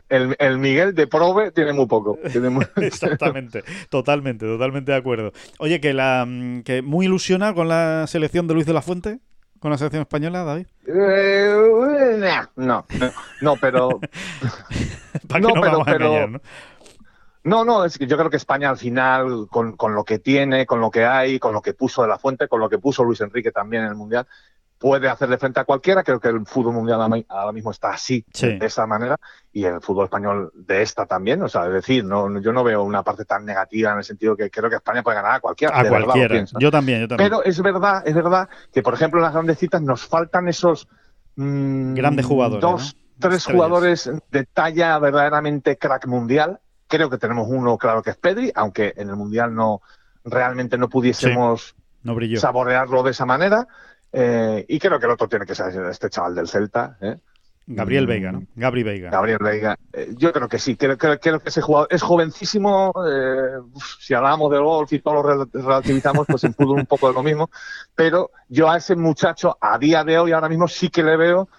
el, el, Miguel de Probe tiene muy poco. [LAUGHS] Exactamente, totalmente, totalmente de acuerdo. Oye, que la mm, que muy ilusiona con la selección de Luis de la Fuente? ¿Con la selección española, David? Eh, no, no, pero... no, pero, [LAUGHS] ¿no? No, es que yo creo que España al final, con, lo que tiene, con lo que hay, con lo que puso de la fuente, con lo que puso Luis Enrique también en el Mundial, puede hacerle frente a cualquiera. Creo que el fútbol mundial ahora mismo está así, de esa manera, y el fútbol español de esta también. O sea, es decir, no, yo no veo una parte tan negativa en el sentido que creo que España puede ganar a cualquiera. A cualquiera. yo también, yo también. Pero es verdad, es verdad que, por ejemplo, en las grandes citas nos faltan esos mm, grandes jugadores. Dos, tres jugadores de talla verdaderamente crack mundial. Creo que tenemos uno, claro que es Pedri, aunque en el mundial no realmente no pudiésemos saborearlo de esa manera. Eh, y creo que el otro tiene que ser este chaval del Celta. ¿eh? Gabriel mm. Veiga, ¿no? Gabriel Veiga. Gabriel Veiga. Eh, yo creo que sí, creo, que ese jugador es jovencísimo. si hablamos del golf y todo lo relativizamos, pues en fútbol un poco de lo mismo. Pero yo a ese muchacho, a día de hoy, ahora mismo sí que le veo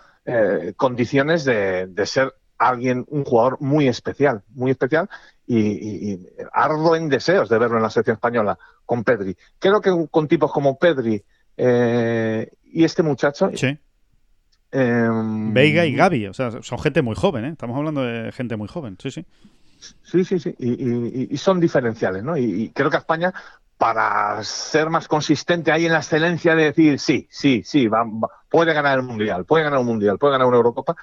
condiciones de, ser alguien, un jugador muy especial, muy especial. Y, y, ardo en deseos de verlo en la selección española con Pedri. Creo que con tipos como Pedri eh, y este muchacho. Sí. Em, Veiga y Gaby, o sea, son gente muy joven, ¿eh? Estamos hablando de gente muy joven, sí, sí. Sí, sí, sí. Y, son diferenciales, ¿no? Y, creo que España, para ser más consistente ahí en la excelencia de decir, sí, sí, sí, va, puede ganar el Mundial, puede ganar un Mundial, puede ganar una Eurocopa,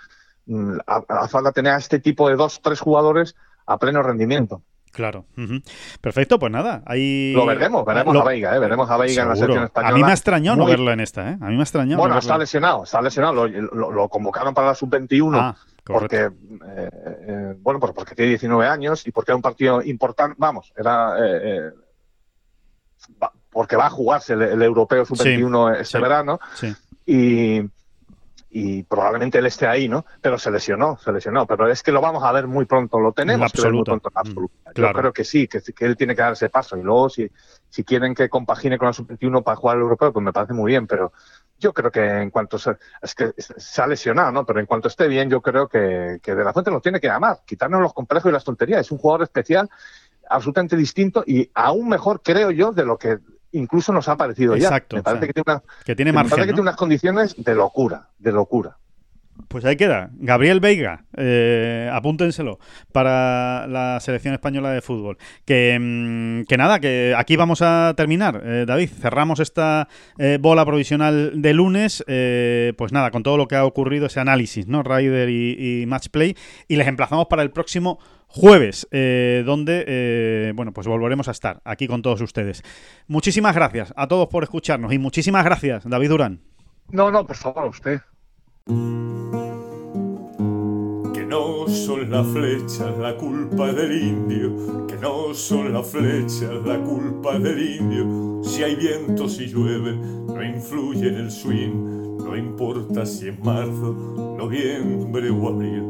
mm, hace falta tener a este tipo de dos, tres jugadores a pleno rendimiento. Claro. Perfecto, pues nada. Ahí... Lo veremos, veremos a Veiga, ¿eh? veremos a Veiga en la selección española. A mí me ha extrañado no verlo en esta, ¿eh? A mí me ha extrañado. Bueno, está lesionado, está lesionado. Lo, convocaron para la sub-21 ah, porque, eh, eh, bueno, pues porque tiene 19 años y porque era un partido importante. Vamos, era. Eh, porque va a jugarse el, europeo sub-21 este verano. Sí. Y y probablemente él esté ahí, ¿no? Pero se lesionó, se lesionó. Pero es que lo vamos a ver muy pronto, lo tenemos que ver muy pronto en absoluto. Yo creo que sí, que, que, él tiene que dar ese paso. Y luego, si, si quieren que compagine con la sub-21 para jugar al europeo, pues me parece muy bien. Pero yo creo que en cuanto se, es que se ha lesionado, ¿no? Pero en cuanto esté bien, yo creo que, que De La Fuente lo tiene que amar, quitarnos los complejos y las tonterías. Es un jugador especial, absolutamente distinto y aún mejor, creo yo, de lo que incluso nos ha parecido Exacto, ya. Me parece que tiene, que tiene margen, que tiene unas condiciones de locura, de locura. Pues ahí queda. Gabriel Veiga, eh, apúntenselo para la selección española de fútbol. Que, mm, que nada, que aquí vamos a terminar. Eh, David, cerramos esta eh, bola provisional de lunes. pues nada, con todo lo que ha ocurrido, ese análisis, ¿no? Rider y, y Match Play. Y les emplazamos para el próximo jueves, donde, bueno, pues volveremos a estar aquí con todos ustedes. Muchísimas gracias a todos por escucharnos y muchísimas gracias, David Durán. No, no, por favor, usted. Que no son las flechas la culpa del indio, que no son las flechas la culpa del indio. Si hay viento, si llueve, no influye en el swing, no importa si es marzo, noviembre o abril.